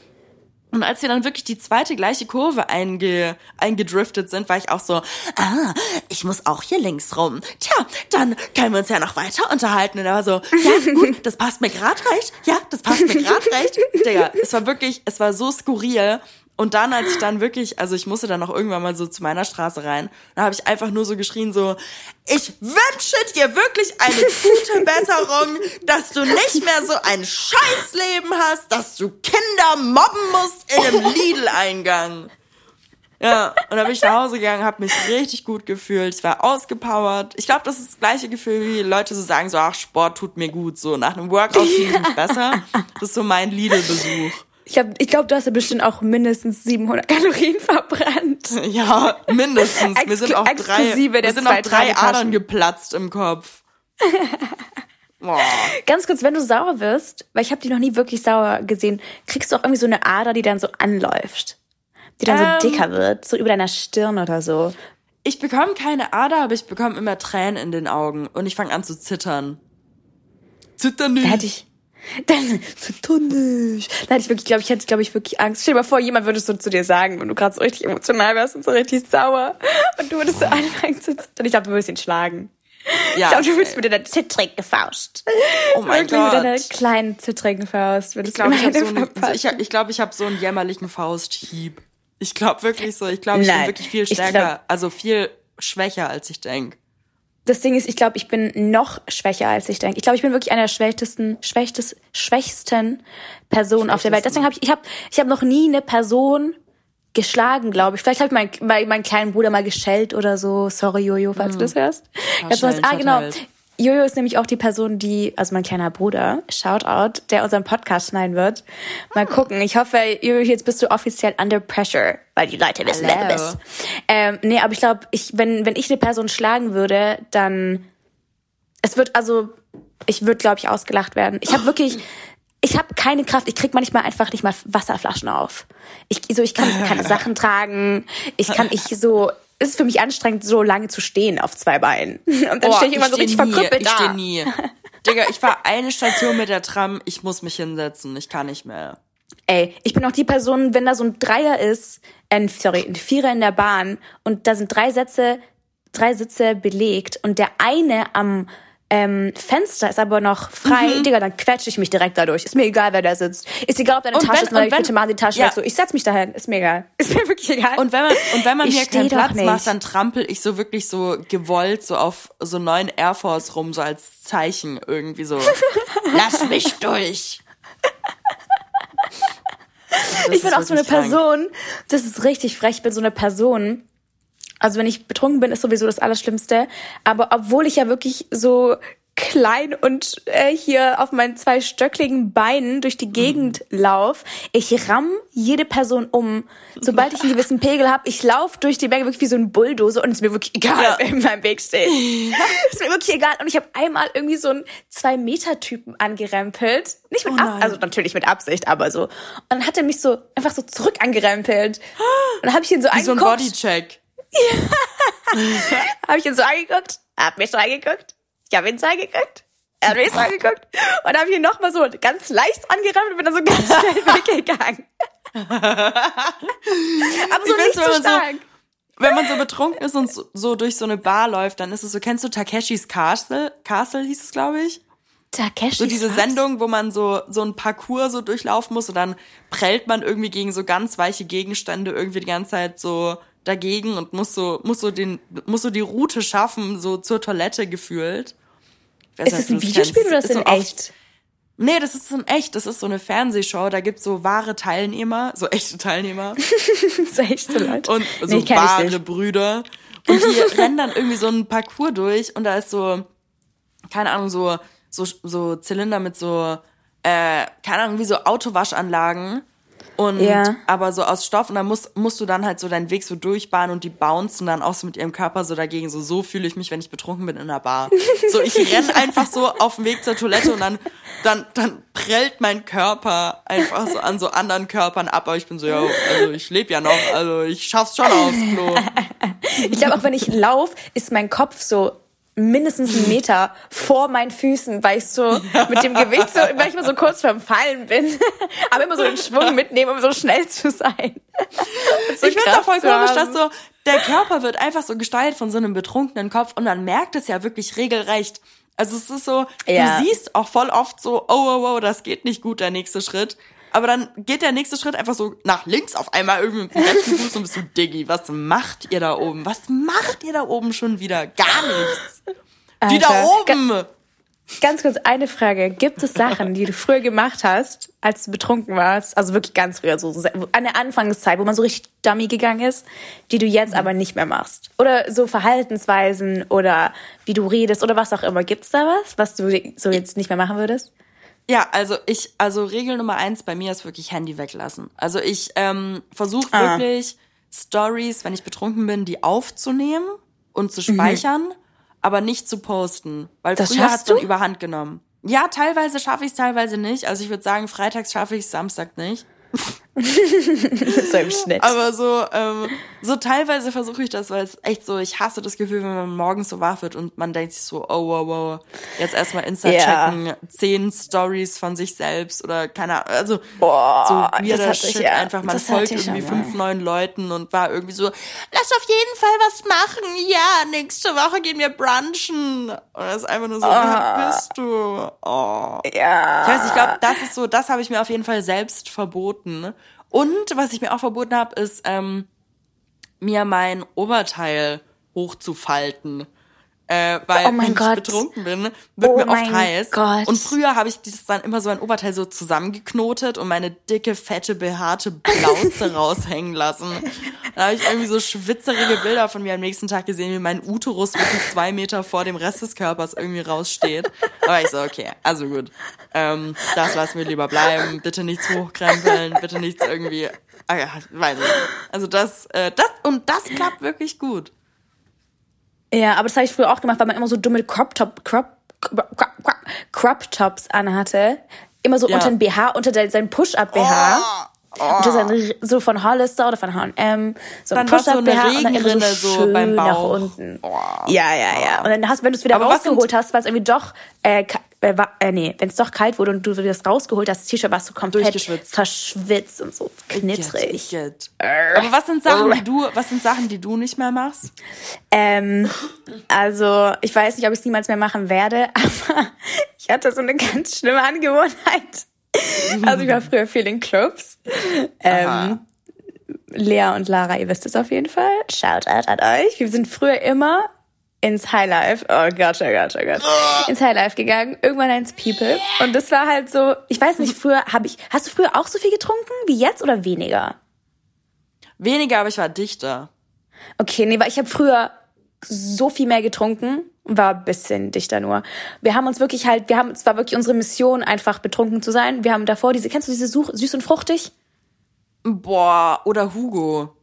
S2: Und als wir dann wirklich die zweite gleiche Kurve einge, eingedriftet sind, war ich auch so, ah, ich muss auch hier links rum. Tja, dann können wir uns ja noch weiter unterhalten. Und er war so, ja, gut, das passt mir grad recht. Ja, das passt mir grad recht. Digga, es war wirklich, es war so skurril. Und dann, als ich dann wirklich, also ich musste dann noch irgendwann mal so zu meiner Straße rein, da habe ich einfach nur so geschrien, so, ich wünsche dir wirklich eine gute Besserung, dass du nicht mehr so ein Scheißleben hast, dass du Kinder mobben musst in einem Lidl-Eingang. Ja, und dann bin ich nach Hause gegangen, habe mich richtig gut gefühlt, ich war ausgepowert. Ich glaube, das ist das gleiche Gefühl, wie Leute so sagen, so, ach, Sport tut mir gut, so nach einem Workout fühle ich mich besser. Das ist so mein Lidl-Besuch.
S1: Ich glaube, ich glaub, du hast ja bestimmt auch mindestens 700 Kalorien verbrannt.
S2: Ja, mindestens. Mir sind auch drei, mir sind auch drei Adern geplatzt im Kopf.
S1: Boah. Ganz kurz, wenn du sauer wirst, weil ich habe die noch nie wirklich sauer gesehen, kriegst du auch irgendwie so eine Ader, die dann so anläuft. Die dann ähm, so dicker wird, so über deiner Stirn oder so.
S2: Ich bekomme keine Ader, aber ich bekomme immer Tränen in den Augen und ich fange an zu zittern. Zittern nicht.
S1: Da hätte ich, dann zitter nicht. Da hätte ich wirklich, glaube ich, hätte, glaube ich, wirklich Angst. Stell dir mal vor, jemand würde so zu dir sagen, wenn du gerade so richtig emotional wärst und so richtig sauer und du würdest so anfangen zu zittern. Ich glaube, du würdest ihn schlagen. Ja, ich glaube, du würdest mit deiner zittrigen Faust. Oh mein Gott. Mit deiner kleinen zittrigen Faust.
S2: Ich glaube, ich habe so, einen, ich, ich glaub, ich hab so einen jämmerlichen Fausthieb. Ich glaube wirklich so. Ich glaube, ich Nein, bin wirklich viel stärker, glaub, also viel schwächer, als ich denke.
S1: Das Ding ist, ich glaube, ich bin noch schwächer, als ich denke. Ich glaube, ich bin wirklich einer der schwächsten, schwächstes, schwächsten Personen auf der Welt. Deswegen habe ich, ich habe, ich habe noch nie eine Person geschlagen, glaube ich. Vielleicht habe ich meinen mein kleinen Bruder mal geschellt oder so. Sorry, Jojo, falls mhm. du das hörst. Ganz was, ah, genau. Jojo ist nämlich auch die Person, die, also mein kleiner Bruder, Shoutout, der unseren Podcast schneiden wird. Mal gucken. Ich hoffe, Jojo, jetzt bist du offiziell under pressure, weil die Leute wissen, Hello. wer du bist. Ähm, nee, aber ich glaube, ich, wenn, wenn ich eine Person schlagen würde, dann, es wird, also, ich würde, glaube ich, ausgelacht werden. Ich habe wirklich, ich habe keine Kraft. Ich krieg manchmal einfach nicht mal Wasserflaschen auf. Ich, so, ich kann keine Sachen tragen. Ich kann ich so, ist für mich anstrengend, so lange zu stehen auf zwei Beinen. Und dann oh, stehe ich immer so richtig
S2: nie,
S1: verkrüppelt
S2: ich da. Ich stehe nie. Digga, ich war eine Station mit der Tram, ich muss mich hinsetzen, ich kann nicht mehr.
S1: Ey, ich bin auch die Person, wenn da so ein Dreier ist, äh, sorry, ein Vierer in der Bahn und da sind drei Sätze, drei Sitze belegt und der eine am ähm, Fenster ist aber noch frei, mhm. Digga, dann quetsche ich mich direkt dadurch. Ist mir egal, wer da sitzt. Ist egal, ob deine und Tasche wenn, ist, dann ich bitte mal die Tasche ja. so. Ich setz mich dahin, ist mir egal. Ist mir wirklich egal.
S2: Und wenn man, und wenn man ich mir keinen Platz nicht. macht, dann trampel ich so wirklich so gewollt so auf so neuen Air Force rum, so als Zeichen irgendwie so. Lass mich durch.
S1: Das ich bin auch so eine Person, das ist richtig frech, ich bin so eine Person, also wenn ich betrunken bin, ist sowieso das Allerschlimmste. Aber obwohl ich ja wirklich so klein und äh, hier auf meinen zwei stöckligen Beinen durch die Gegend mhm. lauf. Ich ramm jede Person um. Sobald ich einen gewissen Pegel habe, ich lauf durch die Berge wirklich wie so ein Bulldozer und es ist mir wirklich egal, ja. wer in meinem Weg steht. ist mir wirklich egal. Und ich habe einmal irgendwie so einen Zwei-Meter-Typen angerempelt. Nicht mit oh Ab also natürlich mit Absicht, aber so. Und dann hat er mich so einfach so zurück angerempelt. Und dann habe ich ihn so wie angeguckt.
S2: so ein Bodycheck.
S1: Ja. habe ich ihn so angeguckt, hab mich so angeguckt, ich habe ihn so angeguckt, er hat mich so angeguckt und habe ihn nochmal so ganz leicht angerammt und bin dann so ganz schnell weggegangen. Aber so nicht so stark. So,
S2: wenn man so betrunken ist und so, so, durch so eine Bar läuft, dann ist es so, kennst du Takeshis Castle? Castle hieß es, glaube ich.
S1: Takeshis
S2: So diese Sendung, wo man so, so ein Parcours so durchlaufen muss und dann prellt man irgendwie gegen so ganz weiche Gegenstände irgendwie die ganze Zeit so dagegen und muss so, muss so den, muss so die Route schaffen, so zur Toilette gefühlt.
S1: Ist das ein Videospiel oder ist das in echt?
S2: Nee, das ist in echt. Das ist so eine Fernsehshow. Da gibt's so wahre Teilnehmer, so echte Teilnehmer.
S1: so echte Leute.
S2: Und so nee, wahre Brüder. Und die rennen dann irgendwie so einen Parcours durch und da ist so, keine Ahnung, so, so, so Zylinder mit so, äh, keine Ahnung, wie so Autowaschanlagen. Und ja. aber so aus Stoff und dann musst, musst du dann halt so deinen Weg so durchbahnen und die bouncen dann auch so mit ihrem Körper so dagegen. So, so fühle ich mich, wenn ich betrunken bin in einer Bar. So, ich renn einfach so auf dem Weg zur Toilette und dann, dann, dann prellt mein Körper einfach so an so anderen Körpern ab. Aber ich bin so, ja, also ich lebe ja noch, also ich schaff's schon aufs Klo.
S1: Ich glaube auch, wenn ich lauf, ist mein Kopf so mindestens einen Meter vor meinen Füßen, weil ich so mit dem Gewicht so, weil ich immer so kurz vorm Fallen bin, aber immer so den Schwung mitnehmen, um so schnell zu sein.
S2: So ich finde es auch voll komisch, dass so der Körper wird einfach so gesteuert von so einem betrunkenen Kopf und man merkt es ja wirklich regelrecht. Also es ist so, ja. du siehst auch voll oft so, oh, oh, oh, das geht nicht gut, der nächste Schritt. Aber dann geht der nächste Schritt einfach so nach links auf einmal irgendwie mit dem rechten Fuß und bist so, Diggi, was macht ihr da oben? Was macht ihr da oben schon wieder? Gar nichts. Alter, Die da oben!
S1: Ga ganz kurz eine Frage. Gibt es Sachen, die du früher gemacht hast, als du betrunken warst? Also wirklich ganz früher, so an der Anfangszeit, wo man so richtig dummy gegangen ist, die du jetzt mhm. aber nicht mehr machst? Oder so Verhaltensweisen oder wie du redest oder was auch immer. Gibt's da was, was du so jetzt nicht mehr machen würdest?
S2: Ja, also ich, also Regel Nummer eins bei mir ist wirklich Handy weglassen. Also ich ähm, versuche ah. wirklich Stories, wenn ich betrunken bin, die aufzunehmen und zu mhm. speichern, mhm. aber nicht zu posten. Weil das früher hat dann überhand genommen. Ja, teilweise schaffe ich es, teilweise nicht. Also ich würde sagen, freitags schaffe ich es, Samstag nicht. so im Schnitt. Aber so, ähm, so teilweise versuche ich das, weil es echt so, ich hasse das Gefühl, wenn man morgens so wach wird und man denkt sich so, oh wow, wow, jetzt erstmal Insta yeah. checken, zehn Stories von sich selbst oder keine Ahnung, also Boah, so weirder Shit, ich, ja. einfach, man das folgt irgendwie fünf neuen Leuten und war irgendwie so, lass auf jeden Fall was machen, ja, nächste Woche gehen wir brunchen. Und das ist einfach nur so, oh. wer bist du? Oh. Ja. Ich weiß, ich glaube, das ist so, das habe ich mir auf jeden Fall selbst verboten und was ich mir auch verboten habe, ist ähm, mir mein Oberteil hochzufalten. Äh, weil oh wenn ich Gott. betrunken bin, wird oh mir oft heiß. Gott. Und früher habe ich das dann immer so ein Oberteil so zusammengeknotet und meine dicke, fette, behaarte Blauze raushängen lassen. Da habe ich irgendwie so schwitzerige Bilder von mir am nächsten Tag gesehen, wie mein Uterus wirklich zwei Meter vor dem Rest des Körpers irgendwie raussteht. Aber ich so, okay, also gut. Ähm, das lassen wir lieber bleiben. Bitte nichts hochkrempeln, bitte nichts irgendwie. Ah ja, weiß ich. Also das, äh, das und das klappt wirklich gut.
S1: Ja, aber das habe ich früher auch gemacht, weil man immer so dumme Crop Top Crop Crop, Crop Tops anhatte. Immer so ja. unter den BH, unter seinen Push-Up BH. Oh. Oh. Und das ist so von Hollister oder von H&M, so ein Push-Up-BH so und dann immer so, so beim Bauch. nach unten. Oh. Ja, ja, ja. Und dann hast, wenn du es wieder Aber rausgeholt hast, war es irgendwie doch äh, äh, äh, nee, wenn es doch kalt wurde und du das rausgeholt hast, das T-Shirt warst du komplett verschwitzt und so knittrig. Ich get,
S2: ich get. Aber was sind Sachen, die du, was sind Sachen, die du nicht mehr machst?
S1: Ähm, also ich weiß nicht, ob ich es niemals mehr machen werde, aber ich hatte so eine ganz schlimme Angewohnheit. Also ich war früher viel in Clubs. Ähm, Lea und Lara, ihr wisst es auf jeden Fall. Shout out an euch. Wir sind früher immer ins Highlife. Oh Gott, oh Gott, oh Gott. Ins Highlife gegangen, irgendwann ins People. Und das war halt so, ich weiß nicht, früher habe ich, hast du früher auch so viel getrunken wie jetzt oder weniger?
S2: Weniger, aber ich war dichter.
S1: Okay, nee, weil ich habe früher so viel mehr getrunken war ein bisschen dichter nur. Wir haben uns wirklich halt, wir haben, es war wirklich unsere Mission, einfach betrunken zu sein. Wir haben davor diese, kennst du diese Such, süß und fruchtig?
S2: Boah, oder Hugo.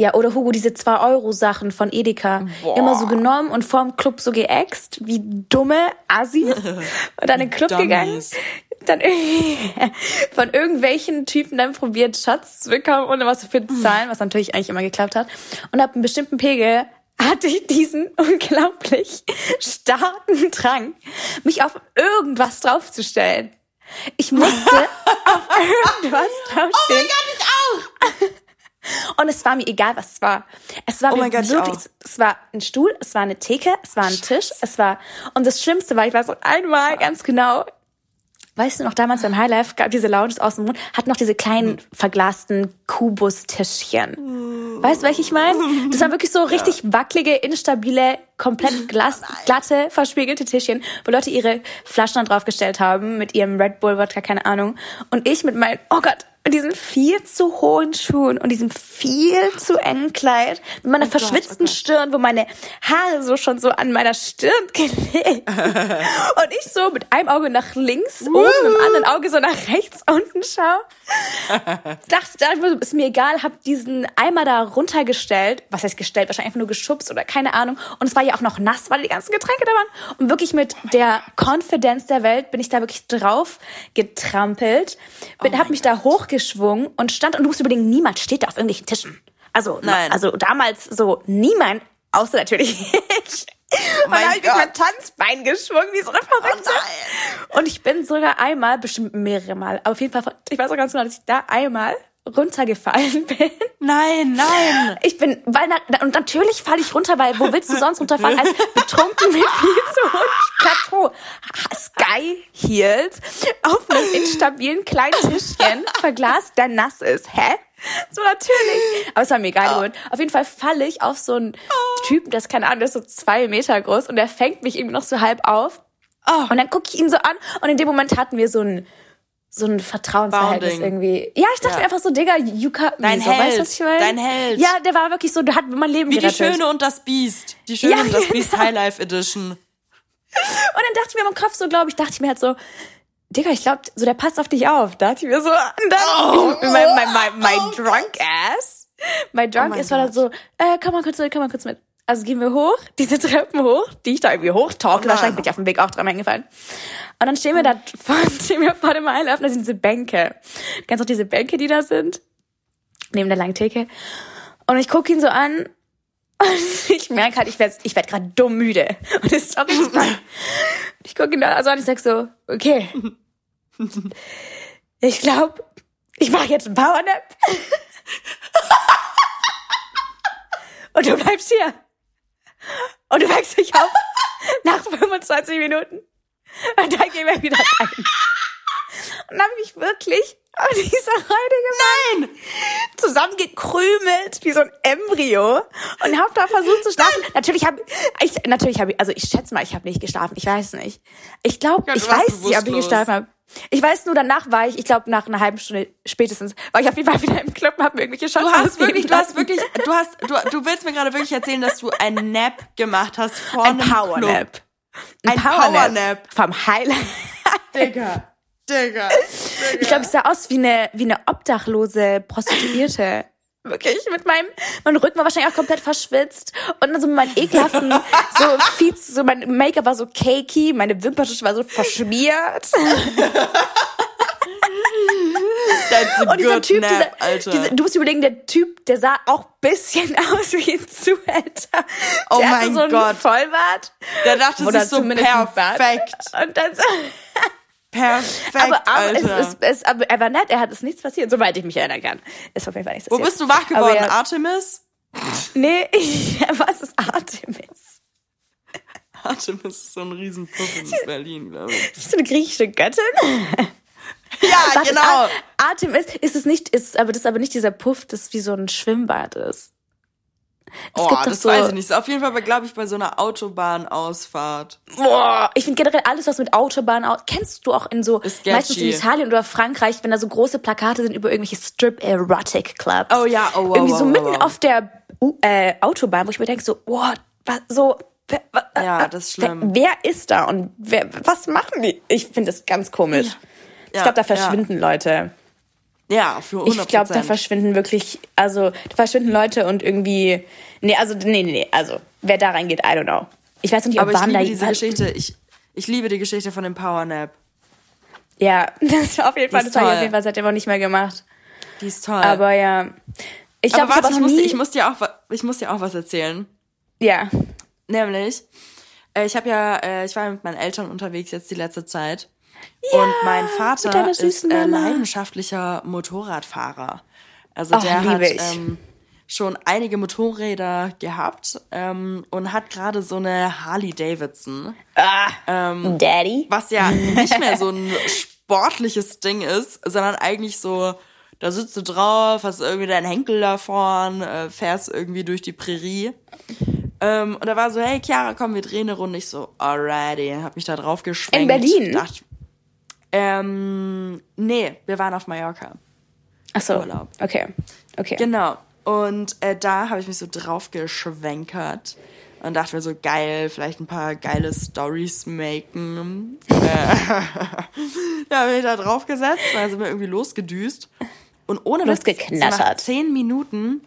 S1: Ja, oder Hugo, diese 2-Euro-Sachen von Edeka. Boah. Immer so genommen und vorm Club so geäxt, wie dumme Assis. und dann in den Club Dummies. gegangen. Dann von irgendwelchen Typen dann probiert, Schatz zu bekommen, ohne was zu zahlen, was natürlich eigentlich immer geklappt hat. Und ab einem bestimmten Pegel hatte ich diesen unglaublich starken Drang, mich auf irgendwas draufzustellen. Ich musste auf irgendwas draufstehen. Oh mein Gott, ich auch! Und es war mir egal, was es war. Es war oh mir Gott, wirklich, es war ein Stuhl, es war eine Theke, es war ein Tisch, es war, und das Schlimmste war, ich weiß noch einmal ganz genau, weißt du noch, damals beim Highlife gab diese Lounges aus dem Mund, hat noch diese kleinen verglasten Kubustischchen. Weißt du, welche ich meine? Das waren wirklich so richtig ja. wackelige, instabile, komplett glas, glatte, verspiegelte Tischchen, wo Leute ihre Flaschen dann draufgestellt haben mit ihrem Red Bull Wodka, keine Ahnung. Und ich mit meinem, oh Gott, mit diesen viel zu hohen Schuhen und diesem viel zu engen Kleid, mit meiner oh verschwitzten Gott, oh Stirn, wo meine Haare so schon so an meiner Stirn gelegt. und ich so mit einem Auge nach links, oben, mit dem anderen Auge so nach rechts unten schau. dachte, dachte, ist mir egal, hab diesen Eimer da runtergestellt. Was heißt gestellt? Wahrscheinlich einfach nur geschubst oder keine Ahnung. Und es war ja auch noch nass, weil die ganzen Getränke da waren. Und wirklich mit der Confidence der Welt bin ich da wirklich drauf getrampelt. Bin, oh hab mich God. da hoch geschwungen und stand, und du musst überlegen, niemand steht da auf irgendwelchen Tischen. Also, Nein. also damals so niemand, außer natürlich ich. Und dann habe ich mich mein Tanzbein geschwungen, wie so eine Verrückte. Oh und ich bin sogar einmal, bestimmt mehrere Mal, auf jeden Fall, ich weiß auch ganz genau, dass ich da einmal runtergefallen bin.
S2: Nein, nein.
S1: Ich bin, weil na, und natürlich falle ich runter, weil wo willst du sonst runterfallen als betrunken mit viel zu hohem Plateau. Sky Heels auf einem instabilen kleinen Tischchen verglast, der nass ist. Hä? So natürlich. Aber es war mir egal. Oh. Auf jeden Fall falle ich auf so einen oh. Typen, der ist keine Ahnung, der ist so zwei Meter groß und der fängt mich irgendwie noch so halb auf. Oh. Und dann gucke ich ihn so an und in dem Moment hatten wir so ein so ein Vertrauensverhältnis Bounding. irgendwie. Ja, ich dachte ja. einfach so, Digga, Yuka, dein so, Held, weißt, was ich meine? Dein Held. Ja, der war wirklich so, der hat mein Leben
S2: Wie gerettet. die Schöne und das Biest. Die Schöne ja, und das Biest High Life Edition. Und
S1: dann dachte ich mir im Kopf so, glaube ich, dachte ich mir halt so, Digga, ich glaube, so der passt auf dich auf. Da dachte ich mir so, dann, oh, mein, mein, mein, mein oh, drunk ass, mein drunk oh ass war dann so, äh, komm mal kurz mit, komm mal kurz mit. Also gehen wir hoch, diese Treppen hoch, die ich da irgendwie hochtalke. Oh Wahrscheinlich bin ich auf dem Weg auch dran eingefallen. Und dann stehen wir da vor, stehen wir vor dem da sind diese Bänke. Du kennst auch diese Bänke, die da sind? Neben der langen Theke. Und ich gucke ihn so an und ich merke halt, ich werde ich werd gerade dumm müde. Und das auch richtig spannend. Ich gucke ihn da also an und ich sag so, okay. Ich glaube, ich mache jetzt einen Powernap. Und du bleibst hier. Und du wächst dich auf nach 25 Minuten. Und dann gehen wir wieder rein. Und dann habe ich mich wirklich auf dieser Reide Nein! zusammengekrümelt wie so ein Embryo und habe da versucht zu schlafen. Nein. Natürlich habe ich natürlich habe ich also ich schätze mal, ich habe nicht geschlafen. Ich weiß nicht. Ich glaube, ja, ich weiß nicht, ob ich geschlafen habe. Ich weiß nur, danach war ich, ich glaube, nach einer halben Stunde spätestens, war ich auf jeden Fall wieder im Club und habe irgendwelche Shots
S2: Du hast wirklich, du hast wirklich, du hast, du, du willst mir gerade wirklich erzählen, dass du ein Nap gemacht hast vor ein einem Power Club. Nap.
S1: Ein, ein Power, Power Nap. Vom Highlight.
S2: Digga. Digga. Digga.
S1: Ich glaube, es sah aus wie eine, wie eine obdachlose Prostituierte. Wirklich, mit meinem, mein Rücken war wahrscheinlich auch komplett verschwitzt und dann so mit meinen ekelhaften, so viel, so mein Make-up war so cakey, meine Wimperntusche war so verschmiert.
S2: That's a und dieser Typ, nap, dieser, Alter.
S1: Dieser, du musst überlegen, der Typ, der sah auch bisschen aus wie ein Zuhälter.
S2: Oh
S1: der
S2: mein
S1: so
S2: Gott.
S1: Vollbart.
S2: Der dachte Oder sich so perfekt.
S1: Und dann so,
S2: Perfekt, aber, aber Alter.
S1: Es, es, es, aber er war nett, er hat es nichts passiert, soweit ich mich erinnern kann. Ist auf jeden Fall nichts
S2: passiert. Wo bist du wach geworden? Er, Artemis?
S1: Nee, ich, was ist Artemis?
S2: Artemis ist so ein Riesenpuff in Berlin, glaube ich.
S1: Bist du eine griechische Göttin?
S2: Ja, was genau.
S1: Artemis ist es nicht, ist aber das ist aber nicht dieser Puff, das wie so ein Schwimmbad ist.
S2: Es oh, das so weiß ich nicht. Auf jeden Fall, glaube ich, bei so einer Autobahnausfahrt.
S1: Boah, ich finde generell alles, was mit Autobahn aus. Kennst du auch in so, meistens in Italien oder Frankreich, wenn da so große Plakate sind über irgendwelche Strip Erotic Clubs.
S2: Oh ja, oh wow,
S1: Irgendwie so
S2: wow,
S1: mitten
S2: wow.
S1: auf der äh, Autobahn, wo ich mir denke, so, boah, was, so, wer,
S2: ja, das ist
S1: schlimm. Wer, wer ist da und wer, was machen die? Ich finde das ganz komisch. Ja. Ich glaube, da verschwinden. Leute.
S2: Ja, für 100%.
S1: Ich glaube, da verschwinden wirklich, also da verschwinden Leute und irgendwie, nee, also nee, nee, nee, also wer da reingeht, I don't know. Ich weiß nicht, ob
S2: Aber ich liebe
S1: da
S2: diese Geschichte. Ich, ich liebe die Geschichte von dem Power Nap.
S1: Ja, das war auf jeden Fall, das habe ich auf jeden Fall seitdem auch nicht mehr gemacht.
S2: Die ist toll.
S1: Aber ja,
S2: ich glaube, ich, ich, muss, ich muss dir auch, ich muss dir auch was erzählen.
S1: Ja.
S2: Nämlich, äh, ich habe ja, äh, ich war mit meinen Eltern unterwegs jetzt die letzte Zeit. Ja, und mein Vater ist äh, leidenschaftlicher Motorradfahrer. Also oh, der hat ähm, schon einige Motorräder gehabt ähm, und hat gerade so eine Harley Davidson.
S1: Ah, ähm, Daddy.
S2: Was ja nicht mehr so ein sportliches Ding ist, sondern eigentlich so, da sitzt du drauf, hast irgendwie deinen Henkel da vorn, äh, fährst irgendwie durch die Prärie. Ähm, und da war so, hey Chiara, komm, wir drehen eine Runde. Ich so, alrighty, hab mich da drauf geschwenkt.
S1: In Berlin?
S2: Dachte, ähm, nee, wir waren auf Mallorca.
S1: Ach so. Urlaub. Okay. Okay.
S2: Genau. Und äh, da habe ich mich so drauf geschwenkert und dachte mir so geil, vielleicht ein paar geile Stories machen. äh, ja, habe ich da drauf gesetzt, dann sind wir irgendwie losgedüst und ohne
S1: das so nach
S2: zehn Minuten,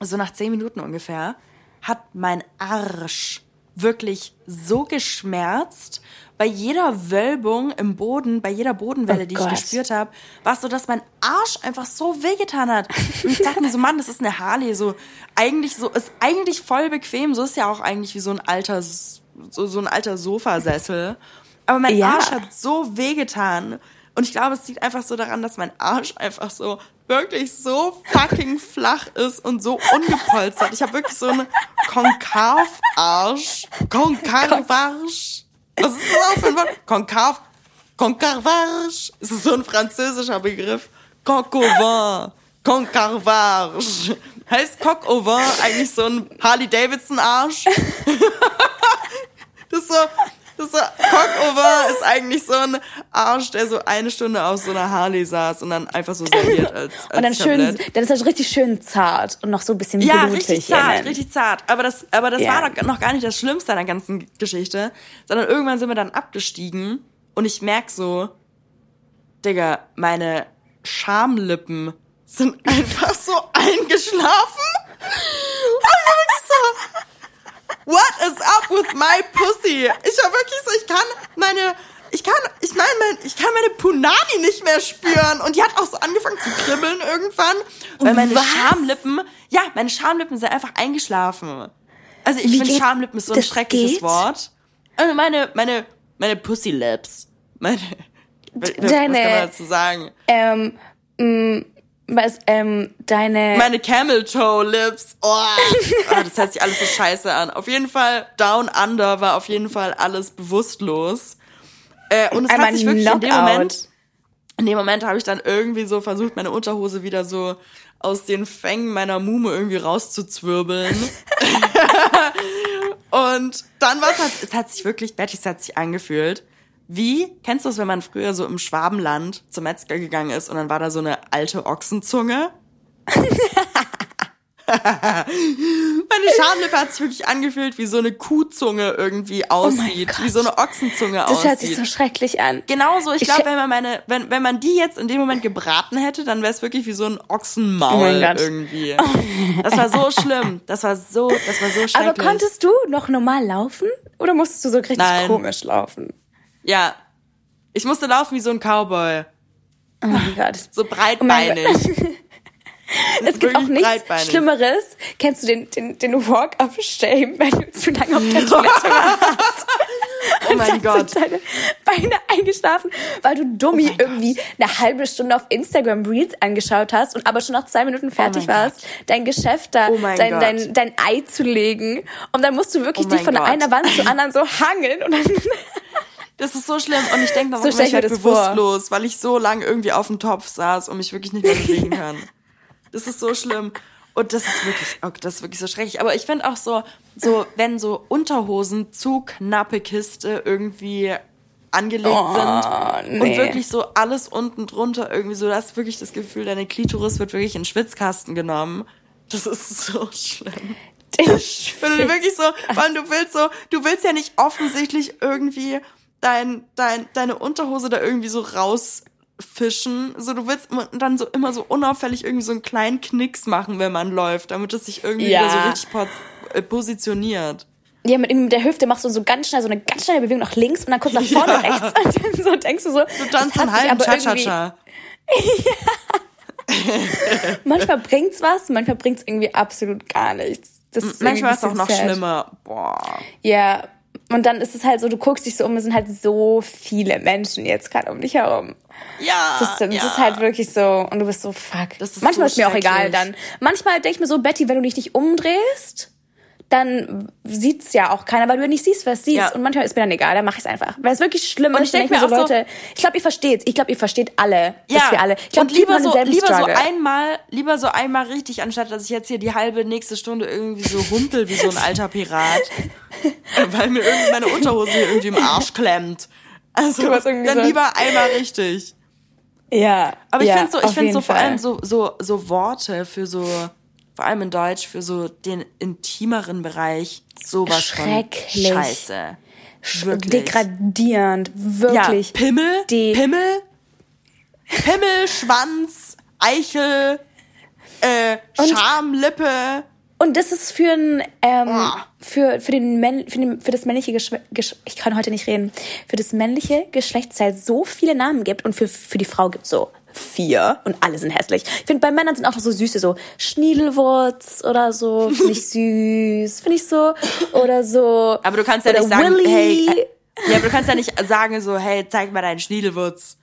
S2: so nach zehn Minuten ungefähr, hat mein Arsch wirklich so geschmerzt bei jeder Wölbung im Boden, bei jeder Bodenwelle, oh die Gott. ich gespürt habe, war es so, dass mein Arsch einfach so wehgetan hat. Und ich dachte mir so, Mann, das ist eine Harley, so eigentlich so ist eigentlich voll bequem, so ist ja auch eigentlich wie so ein alter so, so ein alter Sofasessel. Aber mein ja. Arsch hat so wehgetan. Und ich glaube, es liegt einfach so daran, dass mein Arsch einfach so wirklich so fucking flach ist und so ungepolstert. Ich habe wirklich so einen Konkav-Arsch. Konkav-Arsch. Was ist das für ein Wort? Konkav. Concarvarge. Ist das so ein französischer Begriff? Coq au vin. Concarvarge. Heißt Coq au vin eigentlich so ein Harley-Davidson-Arsch? das ist so, das ist so, vin ist eigentlich so ein Arsch, der so eine Stunde auf so einer Harley saß und dann einfach so serviert als, als
S1: Und dann schön, dann ist das richtig schön zart und noch so ein bisschen
S2: ja,
S1: blutig.
S2: Ja, richtig zart, richtig zart. Aber das, aber das ja. war noch gar nicht das Schlimmste an der ganzen Geschichte, sondern irgendwann sind wir dann abgestiegen und ich merk so, Digga, meine Schamlippen sind einfach so eingeschlafen. Und so, what is up with my pussy? Ich war wirklich so, ich kann meine, ich kann, ich meine, mein, ich kann meine Punani nicht mehr spüren. Und die hat auch so angefangen zu kribbeln irgendwann. Weil meine Was? Schamlippen, ja, meine Schamlippen sind einfach eingeschlafen. Also ich finde Schamlippen ist so ein schreckliches geht? Wort. Also meine, meine, meine Pussy Lips. Meine, was, deine, kann man dazu sagen?
S1: Ähm, mh, mm, was, ähm, deine...
S2: Meine Camel Toe Lips. Oh, oh, das hört sich alles so scheiße an. Auf jeden Fall, Down Under war auf jeden Fall alles bewusstlos. Äh, und es Einmal hat sich wirklich Knockout. in dem Moment... In dem Moment habe ich dann irgendwie so versucht, meine Unterhose wieder so aus den Fängen meiner Mume irgendwie rauszuzwirbeln. und dann war es, halt, es hat sich wirklich, Betty, es hat sich angefühlt, wie, kennst du es, wenn man früher so im Schwabenland zum Metzger gegangen ist und dann war da so eine alte Ochsenzunge? Meine Schamlippe hat sich wirklich angefühlt, wie so eine Kuhzunge irgendwie oh aussieht, oh wie so eine Ochsenzunge
S1: das
S2: aussieht.
S1: Das hört sich so schrecklich an.
S2: Genauso, ich, ich glaube, wenn man meine, wenn, wenn man die jetzt in dem Moment gebraten hätte, dann wäre es wirklich wie so ein Ochsenmaul oh irgendwie. Oh. Das war so schlimm. Das war so, das war so schrecklich. Aber
S1: konntest du noch normal laufen? Oder musstest du so richtig Nein. komisch laufen?
S2: Ja. Ich musste laufen wie so ein Cowboy.
S1: Oh mein Gott.
S2: So breitbeinig. Oh
S1: es gibt auch nichts Schlimmeres. Kennst du den, den, den Walk of Shame, wenn du zu lange auf der Toilette warst?
S2: Oh mein Gott.
S1: Sind deine Beine eingeschlafen, weil du dummi oh irgendwie Gott. eine halbe Stunde auf Instagram Reels angeschaut hast und aber schon nach zwei Minuten fertig oh warst, Gott. dein Geschäft da, oh dein, dein, dein Ei zu legen. Und dann musst du wirklich oh dich von Gott. einer Wand zur anderen so hangeln und dann
S2: Das ist so schlimm. Und ich denke, dann so war ich halt bewusstlos, vor. weil ich so lange irgendwie auf dem Topf saß und mich wirklich nicht mehr bewegen kann. Das ist so schlimm. Und das ist wirklich, okay, das ist wirklich so schrecklich. Aber ich finde auch so, so, wenn so Unterhosen zu knappe Kiste irgendwie angelegt oh, sind nee. und wirklich so alles unten drunter irgendwie so, du hast wirklich das Gefühl, deine Klitoris wird wirklich in den Schwitzkasten genommen. Das ist so schlimm. Wenn du wirklich so, weil du willst so, du willst ja nicht offensichtlich irgendwie dein, dein, deine Unterhose da irgendwie so raus fischen. So, du willst dann so immer so unauffällig irgendwie so einen kleinen Knicks machen, wenn man läuft, damit es sich irgendwie ja. wieder so richtig äh, positioniert.
S1: Ja, mit, mit der Hüfte machst du so ganz schnell so eine ganz schnelle Bewegung nach links und dann kurz nach vorne ja. rechts und dann so denkst du so.
S2: Du tanzt einen halben Cha-Cha-Cha.
S1: manchmal bringt's was, manchmal bringt's irgendwie absolut gar nichts.
S2: Das ist manchmal ist es auch noch sad. schlimmer. Boah.
S1: Ja, und dann ist es halt so, du guckst dich so um, es sind halt so viele Menschen jetzt gerade um dich herum.
S2: Ja.
S1: Das, das
S2: ja.
S1: ist halt wirklich so, und du bist so, fuck. Ist Manchmal so ist mir auch egal dann. Manchmal denke ich mir so, Betty, wenn du dich nicht umdrehst, dann sieht's ja auch keiner, weil du ja nicht siehst, was siehst. Ja. Und manchmal ist mir dann egal, dann mach ich's einfach. Weil es wirklich schlimm und ist. Ich denke mir so, Leute, so, ich glaube, ihr versteht's. Ich glaube, ihr versteht alle, ja. dass wir alle. Ich glaube,
S2: lieber so, lieber so einmal, lieber so einmal richtig, anstatt dass ich jetzt hier die halbe nächste Stunde irgendwie so humpel wie so ein alter Pirat. weil mir irgendwie meine Unterhose hier irgendwie im Arsch klemmt. Also, dann lieber einmal richtig.
S1: Ja.
S2: Aber ich
S1: ja,
S2: finde so, ich finde so vor allem so, so, so Worte für so, vor allem in Deutsch, für so den intimeren Bereich sowas
S1: Schrecklich.
S2: von Scheiße. Wirklich.
S1: Degradierend, wirklich.
S2: Ja, Pimmel, Die Pimmel, Pimmel, Schwanz, Eichel, äh, Schamlippe.
S1: Und das ist für ein, ähm, oh. für, für, den für, den, für das männliche Geschlecht, ich kann heute nicht reden, für das männliche Geschlechtsteil so viele Namen gibt und für, für die Frau gibt so vier und alle sind hässlich. Ich finde, bei Männern sind auch noch so süße, so Schniedelwurz oder so, finde ich süß, finde ich so, oder so.
S2: Aber du kannst ja nicht sagen, Willy. hey, äh, ja, aber du kannst ja nicht sagen so, hey, zeig mal deinen Schniedelwurz.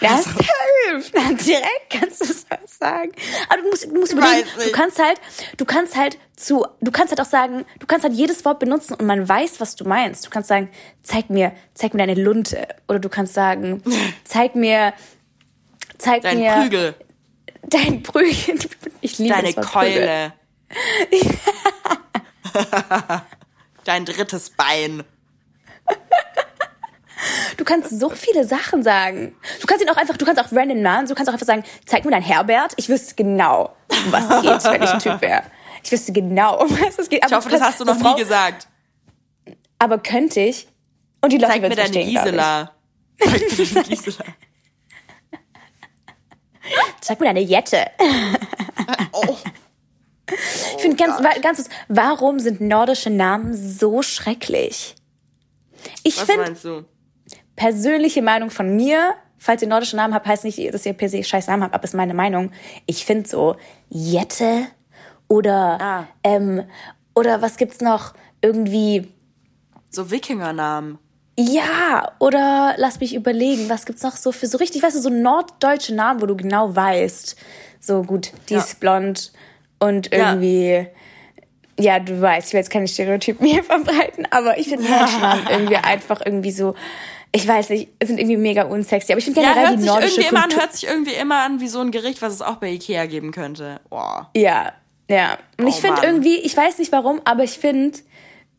S1: Ja, also. safe. Direkt kannst du es sagen. Aber du musst, du musst überlegen, du kannst halt, du kannst halt zu, du kannst halt auch sagen, du kannst halt jedes Wort benutzen und man weiß, was du meinst. Du kannst sagen, zeig mir, zeig mir deine Lunte. Oder du kannst sagen, zeig mir, zeig
S2: dein
S1: mir.
S2: Prügel.
S1: Dein Prügel. Ich liebe
S2: Deine
S1: das
S2: Keule. dein drittes Bein.
S1: Du kannst so viele Sachen sagen. Du kannst ihn auch einfach, du kannst auch random Namen, du kannst auch einfach sagen, zeig mir dein Herbert. Ich wüsste genau, um was es geht, wenn ich ein Typ wäre. Ich wüsste genau, um was es geht.
S2: Aber ich hoffe, das hast du noch Frau, nie gesagt.
S1: Aber könnte ich. Und die Leute
S2: Zeig mir deine Gisela. Zeig mir deine Gisela.
S1: Sag mir deine Jette. oh. Ich finde ganz, oh ganz, warum sind nordische Namen so schrecklich? Ich finde, persönliche Meinung von mir, falls ihr nordische Namen habt, heißt nicht, dass ihr per se scheiß Namen habt, aber ist meine Meinung. Ich finde so Jette oder, ah. ähm, oder was gibt's noch? Irgendwie.
S2: So Wikingernamen.
S1: Ja, oder lass mich überlegen, was gibt's noch so für so richtig, weißt du, so norddeutsche Namen, wo du genau weißt, so gut, die ja. ist blond und irgendwie, ja. ja. du weißt, ich will jetzt keine Stereotypen hier verbreiten, aber ich finde nordische Namen irgendwie einfach irgendwie so, ich weiß nicht, sind irgendwie mega unsexy, aber ich finde generell
S2: ja, hört
S1: die
S2: nordische sich irgendwie Kultur immer an, hört sich irgendwie immer an wie so ein Gericht, was es auch bei Ikea geben könnte. Boah.
S1: Ja, ja. Und oh, ich finde irgendwie, ich weiß nicht warum, aber ich finde,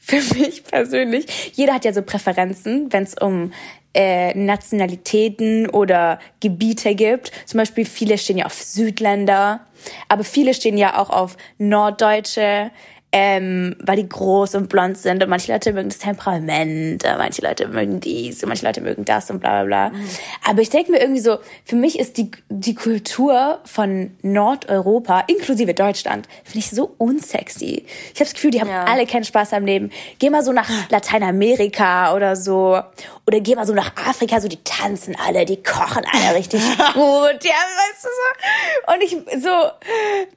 S1: für mich persönlich, jeder hat ja so Präferenzen, wenn es um äh, Nationalitäten oder Gebiete gibt. Zum Beispiel viele stehen ja auf Südländer, aber viele stehen ja auch auf Norddeutsche, ähm, weil die groß und blond sind und manche Leute mögen das Temperament, manche Leute mögen dies und manche Leute mögen das und bla bla bla. Mhm. Aber ich denke mir irgendwie so, für mich ist die, die Kultur von Nordeuropa, inklusive Deutschland, finde ich so unsexy. Ich habe das Gefühl, die haben ja. alle keinen Spaß am Leben. Geh mal so nach Lateinamerika oder so. Oder geh mal so nach Afrika, so die tanzen alle, die kochen alle richtig gut. Ja, weißt du so. Und ich so,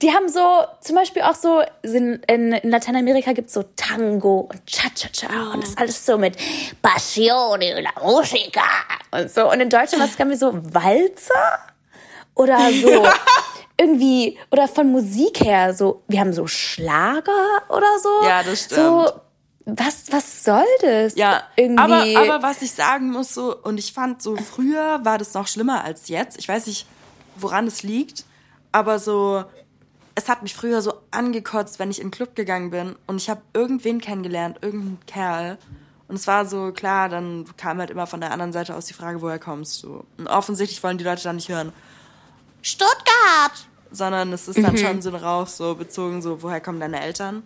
S1: die haben so, zum Beispiel auch so, in, in Lateinamerika gibt's so Tango und Cha-Cha-Cha und das alles so mit Passione la Musica und so. Und in Deutschland, was kann wir so, Walzer? Oder so, irgendwie, oder von Musik her, so, wir haben so Schlager oder so.
S2: Ja, das stimmt.
S1: So, was, was soll das?
S2: Ja, irgendwie. Aber, aber was ich sagen muss, so, und ich fand so früher war das noch schlimmer als jetzt. Ich weiß nicht, woran es liegt, aber so, es hat mich früher so angekotzt, wenn ich in den Club gegangen bin und ich habe irgendwen kennengelernt, irgendeinen Kerl. Und es war so, klar, dann kam halt immer von der anderen Seite aus die Frage, woher kommst du? Und offensichtlich wollen die Leute dann nicht hören, Stuttgart! Sondern es ist dann mhm. schon so drauf, so bezogen, so, woher kommen deine Eltern?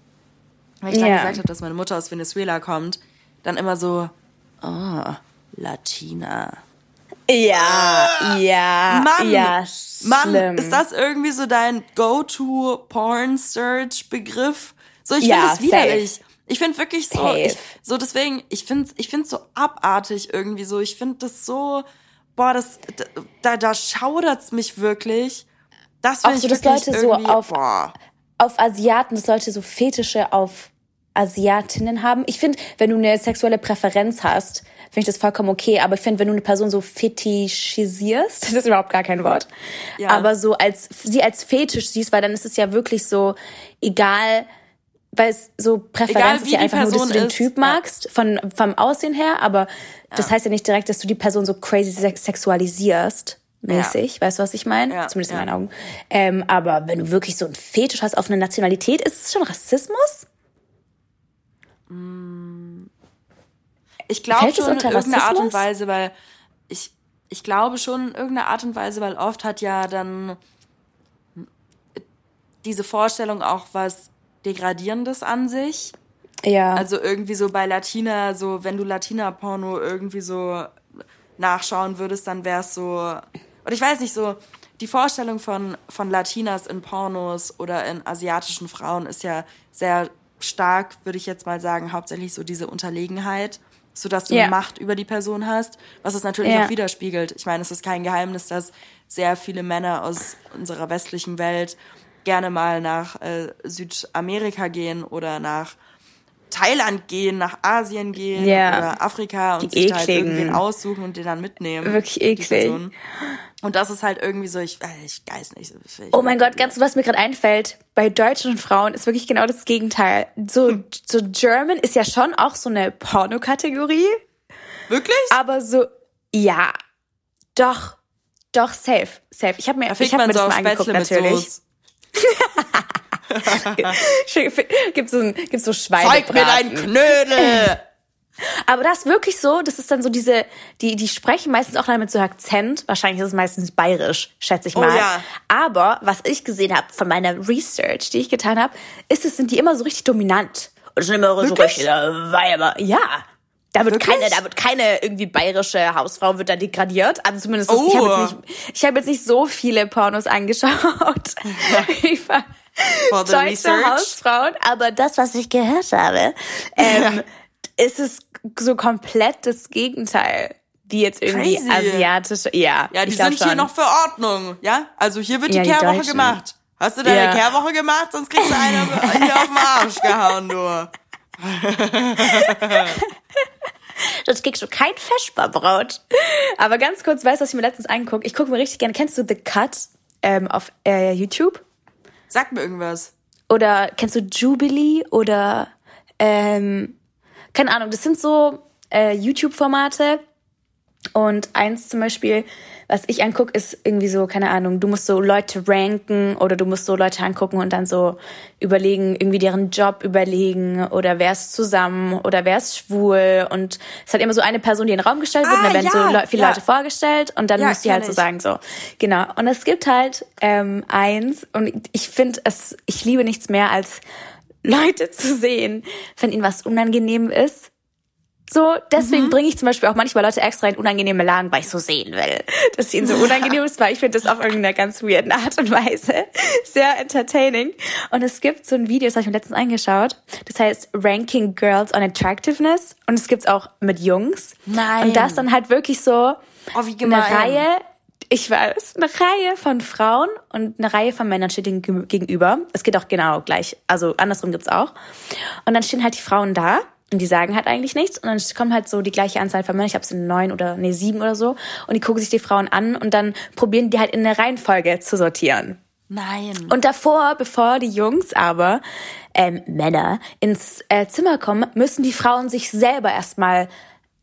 S2: Weil ich dann gesagt habe, dass meine Mutter aus Venezuela kommt, dann immer so, oh, Latina.
S1: Ja, ah, ja,
S2: Mann,
S1: ja,
S2: Mann, ist das irgendwie so dein Go-to-Porn-Search-Begriff? So, ich ja, finde es widerlich. Safe. Ich finde wirklich so, ich, so deswegen, ich finde ich finde so abartig irgendwie so. Ich finde das so, boah, das, da, da schaudert's mich wirklich. Das finde ich so, dass Leute so
S1: auf, boah. auf Asiaten, dass Leute so Fetische auf Asiatinnen haben. Ich finde, wenn du eine sexuelle Präferenz hast, finde ich das vollkommen okay. Aber ich finde, wenn du eine Person so fetischisierst, das ist überhaupt gar kein Wort, ja. aber so als sie als Fetisch siehst, weil dann ist es ja wirklich so egal, weil es so Präferenz ist ja einfach nur, dass du den ist. Typ magst, ja. von, vom Aussehen her, aber ja. das heißt ja nicht direkt, dass du die Person so crazy sexualisierst. Mäßig, ja. weißt du, was ich meine? Ja. Zumindest in meinen Augen. Ähm, aber wenn du wirklich so ein Fetisch hast auf eine Nationalität, ist es schon Rassismus?
S2: Ich glaube schon in irgendeiner Art und Weise, weil ich, ich glaube schon in irgendeiner Art und Weise, weil oft hat ja dann diese Vorstellung auch was Degradierendes an sich. Ja. Also irgendwie so bei Latina, so wenn du Latina-Porno irgendwie so nachschauen würdest, dann wär's so. Oder ich weiß nicht, so die Vorstellung von, von Latinas in Pornos oder in asiatischen Frauen ist ja sehr stark, würde ich jetzt mal sagen, hauptsächlich so diese Unterlegenheit sodass du ja. Macht über die Person hast, was es natürlich ja. auch widerspiegelt. Ich meine, es ist kein Geheimnis, dass sehr viele Männer aus unserer westlichen Welt gerne mal nach äh, Südamerika gehen oder nach Thailand gehen, nach Asien gehen ja. oder Afrika und die sich da halt irgendwen aussuchen und den dann mitnehmen.
S1: Wirklich eklig.
S2: Und das ist halt irgendwie so, ich, äh, ich weiß nicht.
S1: Ich oh mein Gott, ganz was mir gerade einfällt, bei deutschen Frauen ist wirklich genau das Gegenteil. So, hm. so German ist ja schon auch so eine Pornokategorie.
S2: Wirklich?
S1: Aber so, ja, doch, doch, safe, safe. Ich habe mir, ich hab mir das mal angeguckt, natürlich. gibt so, gibt's so Schweine.
S2: Zeig mir deinen Knödel!
S1: Aber das ist wirklich so, das ist dann so diese, die, die sprechen meistens auch damit so Akzent. Wahrscheinlich ist es meistens bayerisch, schätze ich oh mal. Oh, ja. Aber was ich gesehen habe von meiner Research, die ich getan habe, ist es, sind die immer so richtig dominant. Und sind immer so richtig äh, Weiber. Ja. Da wird Wirklich? keine, da wird keine irgendwie bayerische Hausfrau wird da degradiert. Also zumindest oh. ich habe jetzt nicht, ich habe jetzt nicht so viele Pornos angeschaut über deutsche research. Hausfrauen, aber das, was ich gehört habe, ähm, ist es so komplett das Gegenteil wie jetzt irgendwie Crazy. asiatische. Ja,
S2: ja, die sind schon. hier noch für Ordnung, ja? Also hier wird die ja, Kehrwoche gemacht. Hast du deine ja. Kehrwoche gemacht, sonst kriegst du eine hier auf den Arsch gehauen, du.
S1: Sonst kriegst du kein Feschbarbrot. Aber ganz kurz, weißt du, was ich mir letztens angucke? Ich gucke mir richtig gerne. Kennst du The Cut ähm, auf äh, YouTube?
S2: Sag mir irgendwas.
S1: Oder kennst du Jubilee oder ähm, keine Ahnung, das sind so äh, YouTube-Formate, und eins zum Beispiel, was ich angucke, ist irgendwie so, keine Ahnung, du musst so Leute ranken oder du musst so Leute angucken und dann so überlegen, irgendwie deren Job überlegen oder wer ist zusammen oder wer ist schwul. Und es hat immer so eine Person, die in den Raum gestellt wird ah, und dann werden ja, so viele ja. Leute vorgestellt und dann ja, musst du halt so sagen, so, genau. Und es gibt halt ähm, eins und ich finde es, ich liebe nichts mehr als Leute zu sehen, wenn ihnen was unangenehm ist so, deswegen mhm. bringe ich zum Beispiel auch manchmal Leute extra in unangenehme Lagen, weil ich so sehen will, dass ihnen so unangenehm ist, weil ich finde das auf irgendeiner ganz weirden Art und Weise sehr entertaining. Und es gibt so ein Video, das habe ich mir letztens angeschaut, das heißt Ranking Girls on Attractiveness und es gibt's auch mit Jungs. Nein. Und das dann halt wirklich so oh, wie eine Reihe ich weiß, eine Reihe von Frauen und eine Reihe von Männern steht ihnen gegenüber. Es geht auch genau gleich, also andersrum gibt's auch. Und dann stehen halt die Frauen da und die sagen halt eigentlich nichts. Und dann kommen halt so die gleiche Anzahl von Männern, ich glaube es sind neun oder nee, sieben oder so. Und die gucken sich die Frauen an und dann probieren die halt in der Reihenfolge zu sortieren. Nein. Und davor, bevor die Jungs aber, ähm, Männer, ins äh, Zimmer kommen, müssen die Frauen sich selber erstmal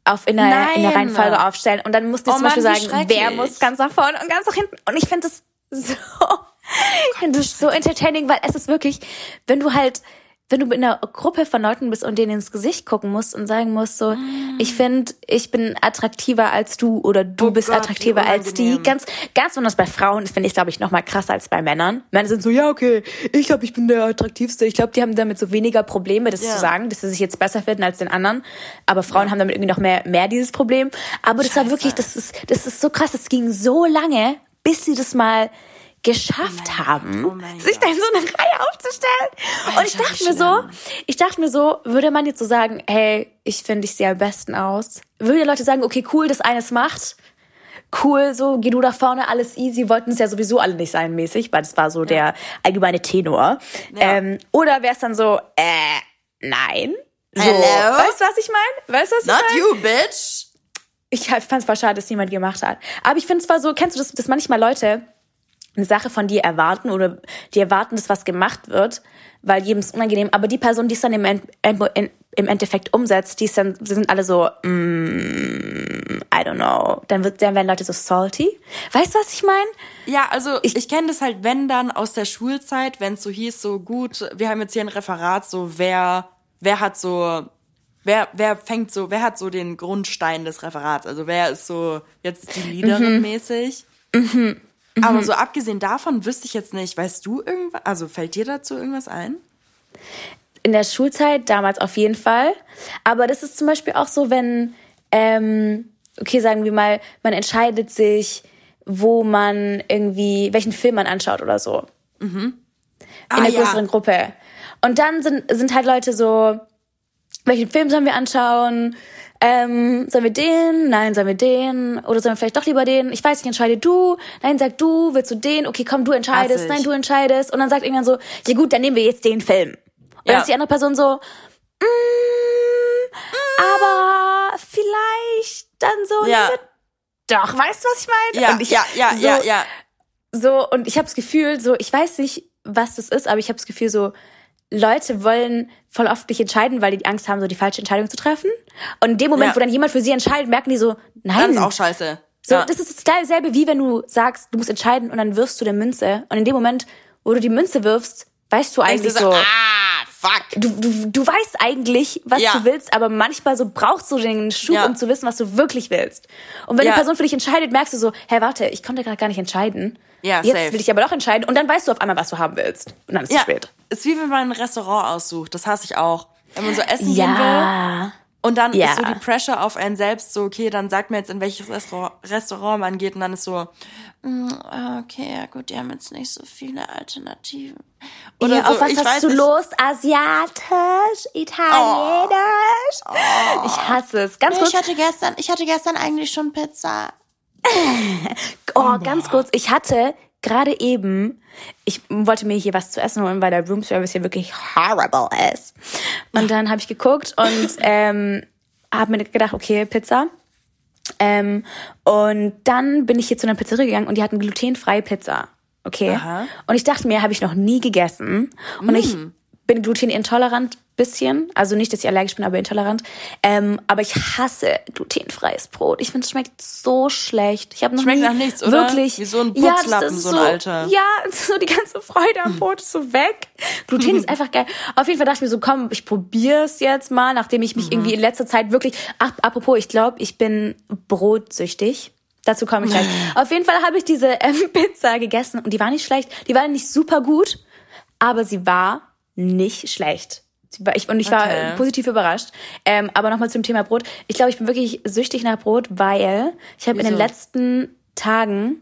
S1: auf in der, in der Reihenfolge aufstellen. Und dann muss die oh zum Beispiel sagen, wer muss ganz nach vorne und ganz nach hinten. Und ich finde das so, ich finde das so entertaining, weil es ist wirklich, wenn du halt wenn du in einer Gruppe von Leuten bist und denen ins Gesicht gucken musst und sagen musst so, mm. ich finde, ich bin attraktiver als du oder du oh bist Gott, attraktiver als die. Ganz, ganz besonders bei Frauen, das finde ich, glaube ich, noch mal krasser als bei Männern. Männer sind so, ja, okay, ich glaube, ich bin der attraktivste. Ich glaube, die haben damit so weniger Probleme, das ja. zu sagen, dass sie sich jetzt besser finden als den anderen. Aber Frauen ja. haben damit irgendwie noch mehr, mehr dieses Problem. Aber das Scheiße. war wirklich, das ist, das ist so krass. Es ging so lange, bis sie das mal geschafft oh haben, oh sich da in so eine Reihe aufzustellen. Alter, und ich dachte mir so, ich dachte mir so, würde man jetzt so sagen, hey, ich finde ich sehe am besten aus. Würde Leute sagen, okay, cool, dass eines macht. Cool, so, geh du da vorne, alles easy, wollten es ja sowieso alle nicht sein mäßig, weil das war so ja. der allgemeine Tenor. Ja. Ähm, oder wäre es dann so, äh, nein. So, Hello? Weißt du, was ich meine? Weißt du, was ich
S2: meine? Not you, bitch.
S1: Ich fand es voll schade, dass niemand gemacht hat. Aber ich finde es zwar so, kennst du das, dass manchmal Leute eine Sache von dir erwarten oder die erwarten, dass was gemacht wird, weil jedem ist unangenehm. Aber die Person, die es dann im, End, im Endeffekt umsetzt, die ist dann, sind alle so, mm, I don't know. Dann, wird, dann werden Leute so salty. Weißt du, was ich meine?
S2: Ja, also ich, ich kenne das halt, wenn dann aus der Schulzeit, wenn es so hieß, so gut, wir haben jetzt hier ein Referat, so wer, wer hat so wer, wer fängt so, wer hat so den Grundstein des Referats? Also wer ist so jetzt die Leaderin mhm. mäßig? Mhm. Aber mhm. so abgesehen davon wüsste ich jetzt nicht, weißt du irgendwas, also fällt dir dazu irgendwas ein?
S1: In der Schulzeit damals auf jeden Fall. Aber das ist zum Beispiel auch so, wenn, ähm, okay, sagen wir mal, man entscheidet sich, wo man irgendwie, welchen Film man anschaut oder so. Mhm. Ah, in einer ja. größeren Gruppe. Und dann sind, sind halt Leute so, welchen Film sollen wir anschauen? Ähm, sollen wir den? Nein, sollen wir den? Oder sollen wir vielleicht doch lieber den? Ich weiß nicht, entscheide du. Nein, sag du. Willst du den? Okay, komm, du entscheidest. Nein, du entscheidest. Und dann sagt irgendwann so, ja gut, dann nehmen wir jetzt den Film. Und ja. dann ist die andere Person so, mm, mm. aber vielleicht dann so, ja. doch, weißt du, was ich meine?
S2: Ja, und ich, ja, ja, so, ja, ja.
S1: So, und ich habe das Gefühl, so, ich weiß nicht, was das ist, aber ich habe das Gefühl, so, Leute wollen voll oft nicht entscheiden, weil die Angst haben, so die falsche Entscheidung zu treffen. Und in dem Moment, ja. wo dann jemand für sie entscheidet, merken die so, nein.
S2: Das ist auch scheiße.
S1: So, ja. das ist dasselbe, wie wenn du sagst, du musst entscheiden und dann wirfst du der Münze. Und in dem Moment, wo du die Münze wirfst, weißt du eigentlich so, so,
S2: ah, fuck.
S1: Du, du, du weißt eigentlich, was ja. du willst, aber manchmal so brauchst du den Schub, ja. um zu wissen, was du wirklich willst. Und wenn ja. die Person für dich entscheidet, merkst du so, hä, warte, ich konnte gerade gar nicht entscheiden. Ja, Jetzt safe. will ich aber doch entscheiden. Und dann weißt du auf einmal, was du haben willst. Und dann ist es ja. spät.
S2: Ist wie wenn man ein Restaurant aussucht. Das hasse ich auch. Wenn man so essen ja. gehen will, Und dann ja. ist so die Pressure auf einen selbst so, okay, dann sagt mir jetzt, in welches Restaurant, Restaurant man geht und dann ist so, mm, okay, ja gut, die haben jetzt nicht so viele Alternativen.
S1: Oder ja, so, auf was hast du nicht. los? Asiatisch? Italienisch? Oh. Oh. Ich hasse es. Ganz
S2: kurz. Ich hatte gestern, ich hatte gestern eigentlich schon Pizza.
S1: oh, ganz kurz. Ich hatte gerade eben, ich wollte mir hier was zu essen holen, weil der Roomservice hier wirklich horrible ist. Und dann habe ich geguckt und ähm, habe mir gedacht, okay, Pizza. Ähm, und dann bin ich hier zu einer Pizzeria gegangen und die hatten glutenfreie Pizza. Okay. Aha. Und ich dachte mir, habe ich noch nie gegessen. Und mm. ich bin glutenintolerant bisschen. Also nicht, dass ich allergisch bin, aber intolerant. Ähm, aber ich hasse glutenfreies Brot. Ich finde, es schmeckt so schlecht. Ich habe noch
S2: schmeckt
S1: nie
S2: nach nichts, oder? Wirklich. Wie so ein Putzlappen, ja, so ein alter.
S1: Ja, so die ganze Freude am Brot ist so weg. Gluten ist einfach geil. Auf jeden Fall dachte ich mir so, komm, ich probiere es jetzt mal, nachdem ich mich mhm. irgendwie in letzter Zeit wirklich. Ach, apropos, ich glaube, ich bin brotsüchtig. Dazu komme ich gleich. Auf jeden Fall habe ich diese ähm, Pizza gegessen und die war nicht schlecht. Die war nicht super gut, aber sie war nicht schlecht. Und ich war okay. positiv überrascht. Ähm, aber nochmal zum Thema Brot. Ich glaube, ich bin wirklich süchtig nach Brot, weil ich habe in den letzten Tagen,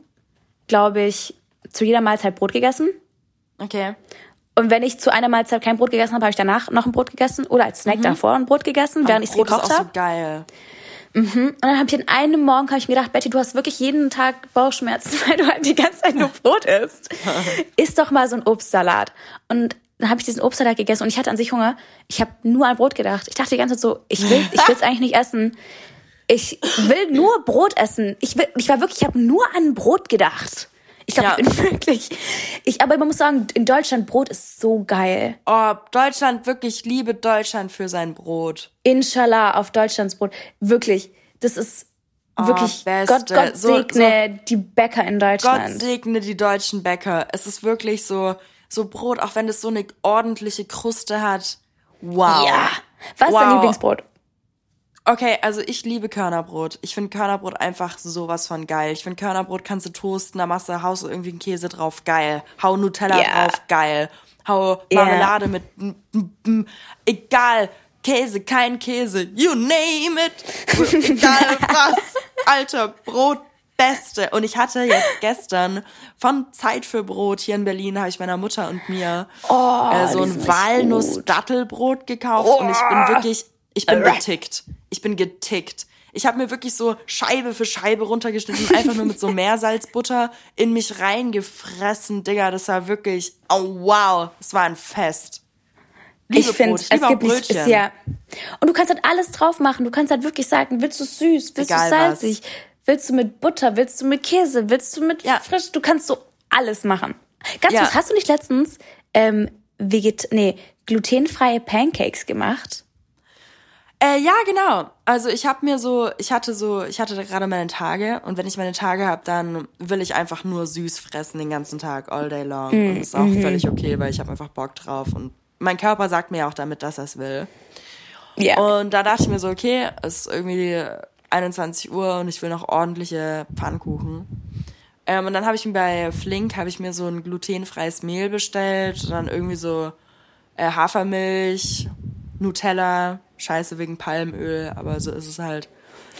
S1: glaube ich, zu jeder Mahlzeit Brot gegessen.
S2: Okay.
S1: Und wenn ich zu einer Mahlzeit kein Brot gegessen habe, habe ich danach noch ein Brot gegessen oder als Snack mhm. davor ein Brot gegessen, während ich es gekocht habe.
S2: ist auch so geil.
S1: Mhm. Und dann habe ich an einem Morgen ich mir gedacht, Betty, du hast wirklich jeden Tag Bauchschmerzen, weil du halt die ganze Zeit nur Brot isst. Iss doch mal so ein Obstsalat. Und dann habe ich diesen Obstsalat gegessen und ich hatte an sich Hunger. Ich habe nur an Brot gedacht. Ich dachte die ganze Zeit so, ich will ich will's eigentlich nicht essen. Ich will nur Brot essen. Ich will ich war wirklich, ich habe nur an Brot gedacht. Ich glaube, ja. ich bin wirklich. Ich, aber man muss sagen, in Deutschland Brot ist so geil.
S2: Oh, Deutschland wirklich liebe Deutschland für sein Brot.
S1: Inshallah auf Deutschlands Brot. Wirklich. Das ist oh, wirklich. Gott, Gott segne so, so, die Bäcker in Deutschland.
S2: Gott segne die deutschen Bäcker. Es ist wirklich so so Brot, auch wenn es so eine ordentliche Kruste hat. Wow. Ja.
S1: Was wow. ist dein Lieblingsbrot?
S2: Okay, also ich liebe Körnerbrot. Ich finde Körnerbrot einfach sowas von geil. Ich finde Körnerbrot kannst du toasten, da machst du, haust du irgendwie einen Käse drauf, geil. Hau Nutella yeah. drauf, geil. Hau Marmelade yeah. mit, egal, Käse, kein Käse, you name it. egal was. Alter, Brot, Beste. Und ich hatte jetzt gestern von Zeit für Brot hier in Berlin, habe ich meiner Mutter und mir oh, äh, so ein Walnuss-Dattelbrot gekauft. Oh. Und ich bin wirklich, ich bin getickt. Ich bin getickt. Ich habe mir wirklich so Scheibe für Scheibe runtergeschnitten, einfach nur mit so Meersalzbutter in mich reingefressen, Digga. Das war wirklich, oh wow, es war ein Fest.
S1: Liebe ich finde, es gibt nicht, ist ja. Und du kannst halt alles drauf machen. Du kannst halt wirklich sagen, willst du süß, willst Egal du salzig, was. Willst du mit Butter? Willst du mit Käse? Willst du mit ja. frisch? Du kannst so alles machen. Ganz ja. kurz, hast du nicht letztens ähm, veget nee, glutenfreie Pancakes gemacht?
S2: Äh, ja, genau. Also ich habe mir so, ich hatte so, ich hatte gerade meine Tage und wenn ich meine Tage habe, dann will ich einfach nur süß fressen den ganzen Tag, all day long. Mm, und das ist auch mm -hmm. völlig okay, weil ich habe einfach Bock drauf und mein Körper sagt mir auch damit, dass er es will. Ja. Und da dachte ich mir so, okay, es ist irgendwie 21 Uhr und ich will noch ordentliche Pfannkuchen. Ähm, und dann habe ich mir bei Flink habe ich mir so ein glutenfreies Mehl bestellt und dann irgendwie so äh, Hafermilch, Nutella, Scheiße wegen Palmöl, aber so ist es halt.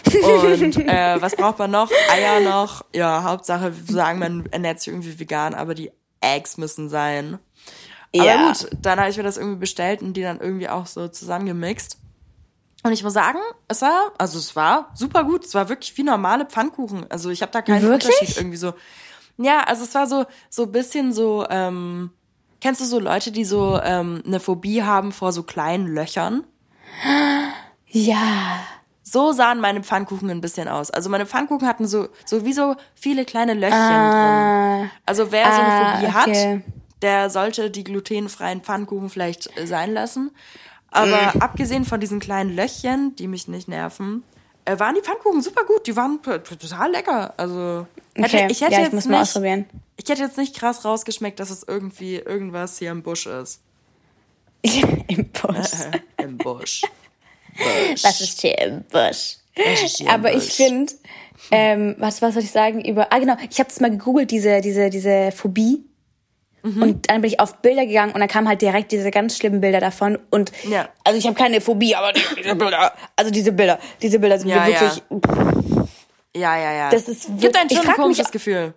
S2: Und äh, was braucht man noch? Eier noch. Ja, Hauptsache sagen, man ernährt sich irgendwie vegan, aber die Eggs müssen sein. Ja. Aber gut, dann habe ich mir das irgendwie bestellt und die dann irgendwie auch so zusammengemixt. Und ich muss sagen, es war, also es war super gut. Es war wirklich wie normale Pfannkuchen. Also ich habe da keinen wirklich? Unterschied irgendwie so. Ja, also es war so so bisschen so. Ähm, kennst du so Leute, die so ähm, eine Phobie haben vor so kleinen Löchern?
S1: Ja.
S2: So sahen meine Pfannkuchen ein bisschen aus. Also meine Pfannkuchen hatten so wie so viele kleine Löchchen ah, drin. Also wer so eine ah, Phobie okay. hat, der sollte die glutenfreien Pfannkuchen vielleicht äh, sein lassen. Aber mm. abgesehen von diesen kleinen Löchchen, die mich nicht nerven, äh, waren die Pfannkuchen super gut. Die waren total lecker. Also hätte, okay. ich hätte ja, ich jetzt nicht, Ich hätte jetzt nicht krass rausgeschmeckt, dass es irgendwie irgendwas hier im Busch ist.
S1: Im Busch.
S2: Im Busch.
S1: Busch. Was ist hier im Busch? Hier Aber im Busch? ich finde, ähm, was, was soll ich sagen über, ah genau, ich habe das mal gegoogelt, diese, diese, diese Phobie. Mhm. Und dann bin ich auf Bilder gegangen und dann kamen halt direkt diese ganz schlimmen Bilder davon. Und ja. also ich habe keine Phobie, aber diese Bilder, also diese Bilder, diese Bilder sind ja, wirklich.
S2: Ja. ja, ja, ja.
S1: Das ist
S2: wirklich, Gibt ein schon komisches mich, Gefühl.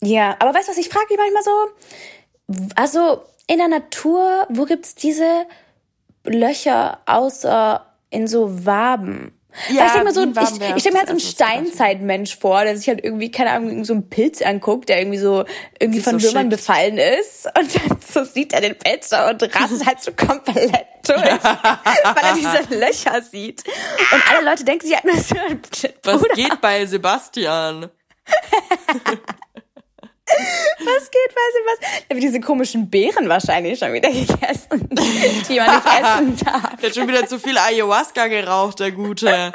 S1: Ja, aber weißt du was, ich frage mich manchmal so, also in der Natur, wo gibt's diese Löcher außer in so Waben? Ja, ich denke mir so, ich, ich stelle mir halt so einen Steinzeitmensch vor, der sich halt irgendwie, keine Ahnung, so einen Pilz anguckt, der irgendwie so, irgendwie von so Würmern befallen ist. Und dann so sieht er den Pelzer und rastet halt so komplett durch, weil er diese Löcher sieht. Und alle Leute denken sich halt nur so,
S2: Was geht bei Sebastian?
S1: Was geht, weiß ich was? Er hat diese komischen Beeren wahrscheinlich schon wieder gegessen, die man nicht essen darf.
S2: Der hat schon wieder zu viel Ayahuasca geraucht, der Gute.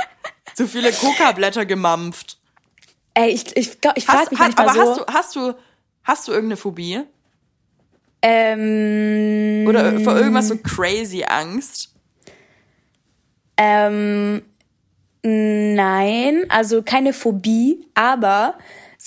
S2: zu viele Coca-Blätter gemampft.
S1: Ey, ich, ich, glaub, ich frage mich
S2: hast, Aber
S1: so,
S2: hast du, hast du, hast du irgendeine Phobie?
S1: Ähm,
S2: Oder vor irgendwas so crazy Angst?
S1: Ähm, nein, also keine Phobie, aber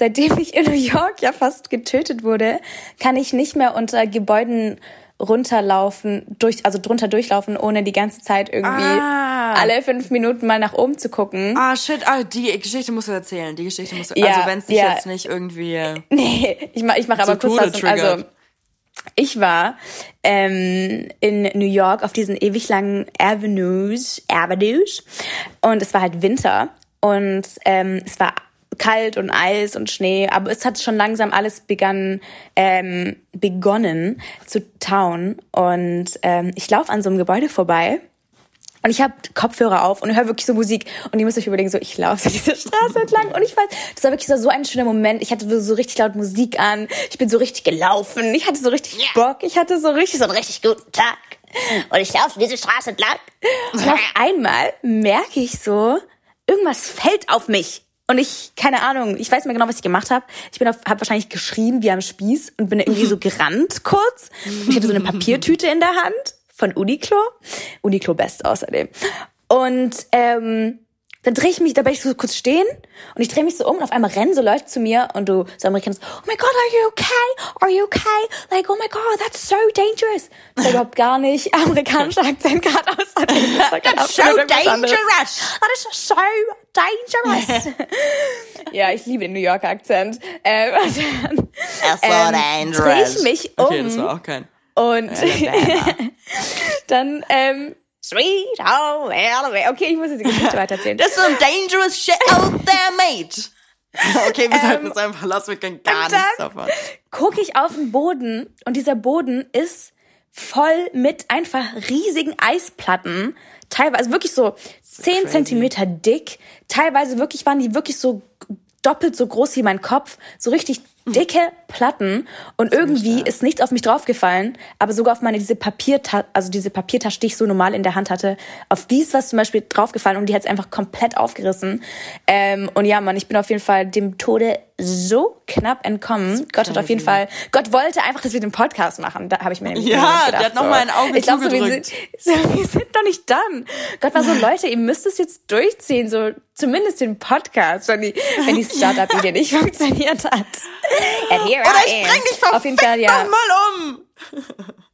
S1: seitdem ich in New York ja fast getötet wurde, kann ich nicht mehr unter Gebäuden runterlaufen, durch, also drunter durchlaufen, ohne die ganze Zeit irgendwie ah. alle fünf Minuten mal nach oben zu gucken.
S2: Ah, shit, ah, die Geschichte musst du erzählen. Die Geschichte musst du, ja, also wenn es dich ja. jetzt nicht irgendwie.
S1: Nee, ich mach, ich mach aber kurz was. Also, ich war ähm, in New York auf diesen ewig langen Avenues, Avenues und es war halt Winter und ähm, es war kalt und Eis und Schnee, aber es hat schon langsam alles begann, ähm, begonnen zu tauen. Und ähm, ich laufe an so einem Gebäude vorbei und ich habe Kopfhörer auf und höre wirklich so Musik und ihr müsst euch überlegen, so ich laufe diese Straße entlang und ich weiß, das war wirklich so, so ein schöner Moment. Ich hatte so richtig laut Musik an, ich bin so richtig gelaufen, ich hatte so richtig. Bock, ich hatte so richtig so einen richtig guten Tag und ich laufe diese Straße entlang und auf einmal merke ich so, irgendwas fällt auf mich. Und ich, keine Ahnung, ich weiß mehr genau, was ich gemacht habe. Ich bin habe wahrscheinlich geschrien wie am Spieß und bin irgendwie so gerannt kurz. Und ich hatte so eine Papiertüte in der Hand von Uniqlo. Uniqlo Best außerdem. Und ähm, dann drehe ich mich, da bin ich so kurz stehen und ich drehe mich so um und auf einmal rennen so Leute zu mir und du so Amerikaner, oh my God, are you okay? Are you okay? Like, oh my God, that's so dangerous. Das ist überhaupt gar nicht amerikanischer Akzent gerade aus.
S2: That's so dangerous.
S1: That is so dangerous. ja, ich liebe den New Yorker Akzent. Ähm,
S2: dann, ähm, dangerous. Drehe
S1: ich mich um.
S2: Okay, das war auch kein.
S1: Und dann ähm, Sweet home Alabama. Okay, ich muss jetzt die Geschichte weitererzählen.
S2: That's some dangerous shit out there, mate. Okay, wir sollten uns einfach lassen, wir können gar nichts davon.
S1: Gucke ich auf den Boden und dieser Boden ist voll mit einfach riesigen Eisplatten. Teilweise wirklich so zehn Zentimeter dick. Teilweise wirklich waren die wirklich so doppelt so groß wie mein Kopf. So richtig dicke Platten und irgendwie ist nichts auf mich draufgefallen, aber sogar auf meine diese Papiertasche, also diese Papiertasche, die ich so normal in der Hand hatte, auf die ist was zum Beispiel draufgefallen und die hat es einfach komplett aufgerissen. Ähm, und ja, Mann, ich bin auf jeden Fall dem Tode so knapp entkommen. Gott hat auf jeden Fall, Gott wollte einfach, dass wir den Podcast machen. Da habe ich mir nämlich
S2: Ja, gedacht, der hat nochmal so. ein Auge ich glaub.
S1: So, wir, sind, so, wir sind noch nicht dann. Gott war so, Leute, ihr müsst es jetzt durchziehen, so zumindest den Podcast, wenn die, wenn die Startup-Idee nicht funktioniert hat.
S2: And here Oder ich bring dich auf jeden Fall ja. mal um.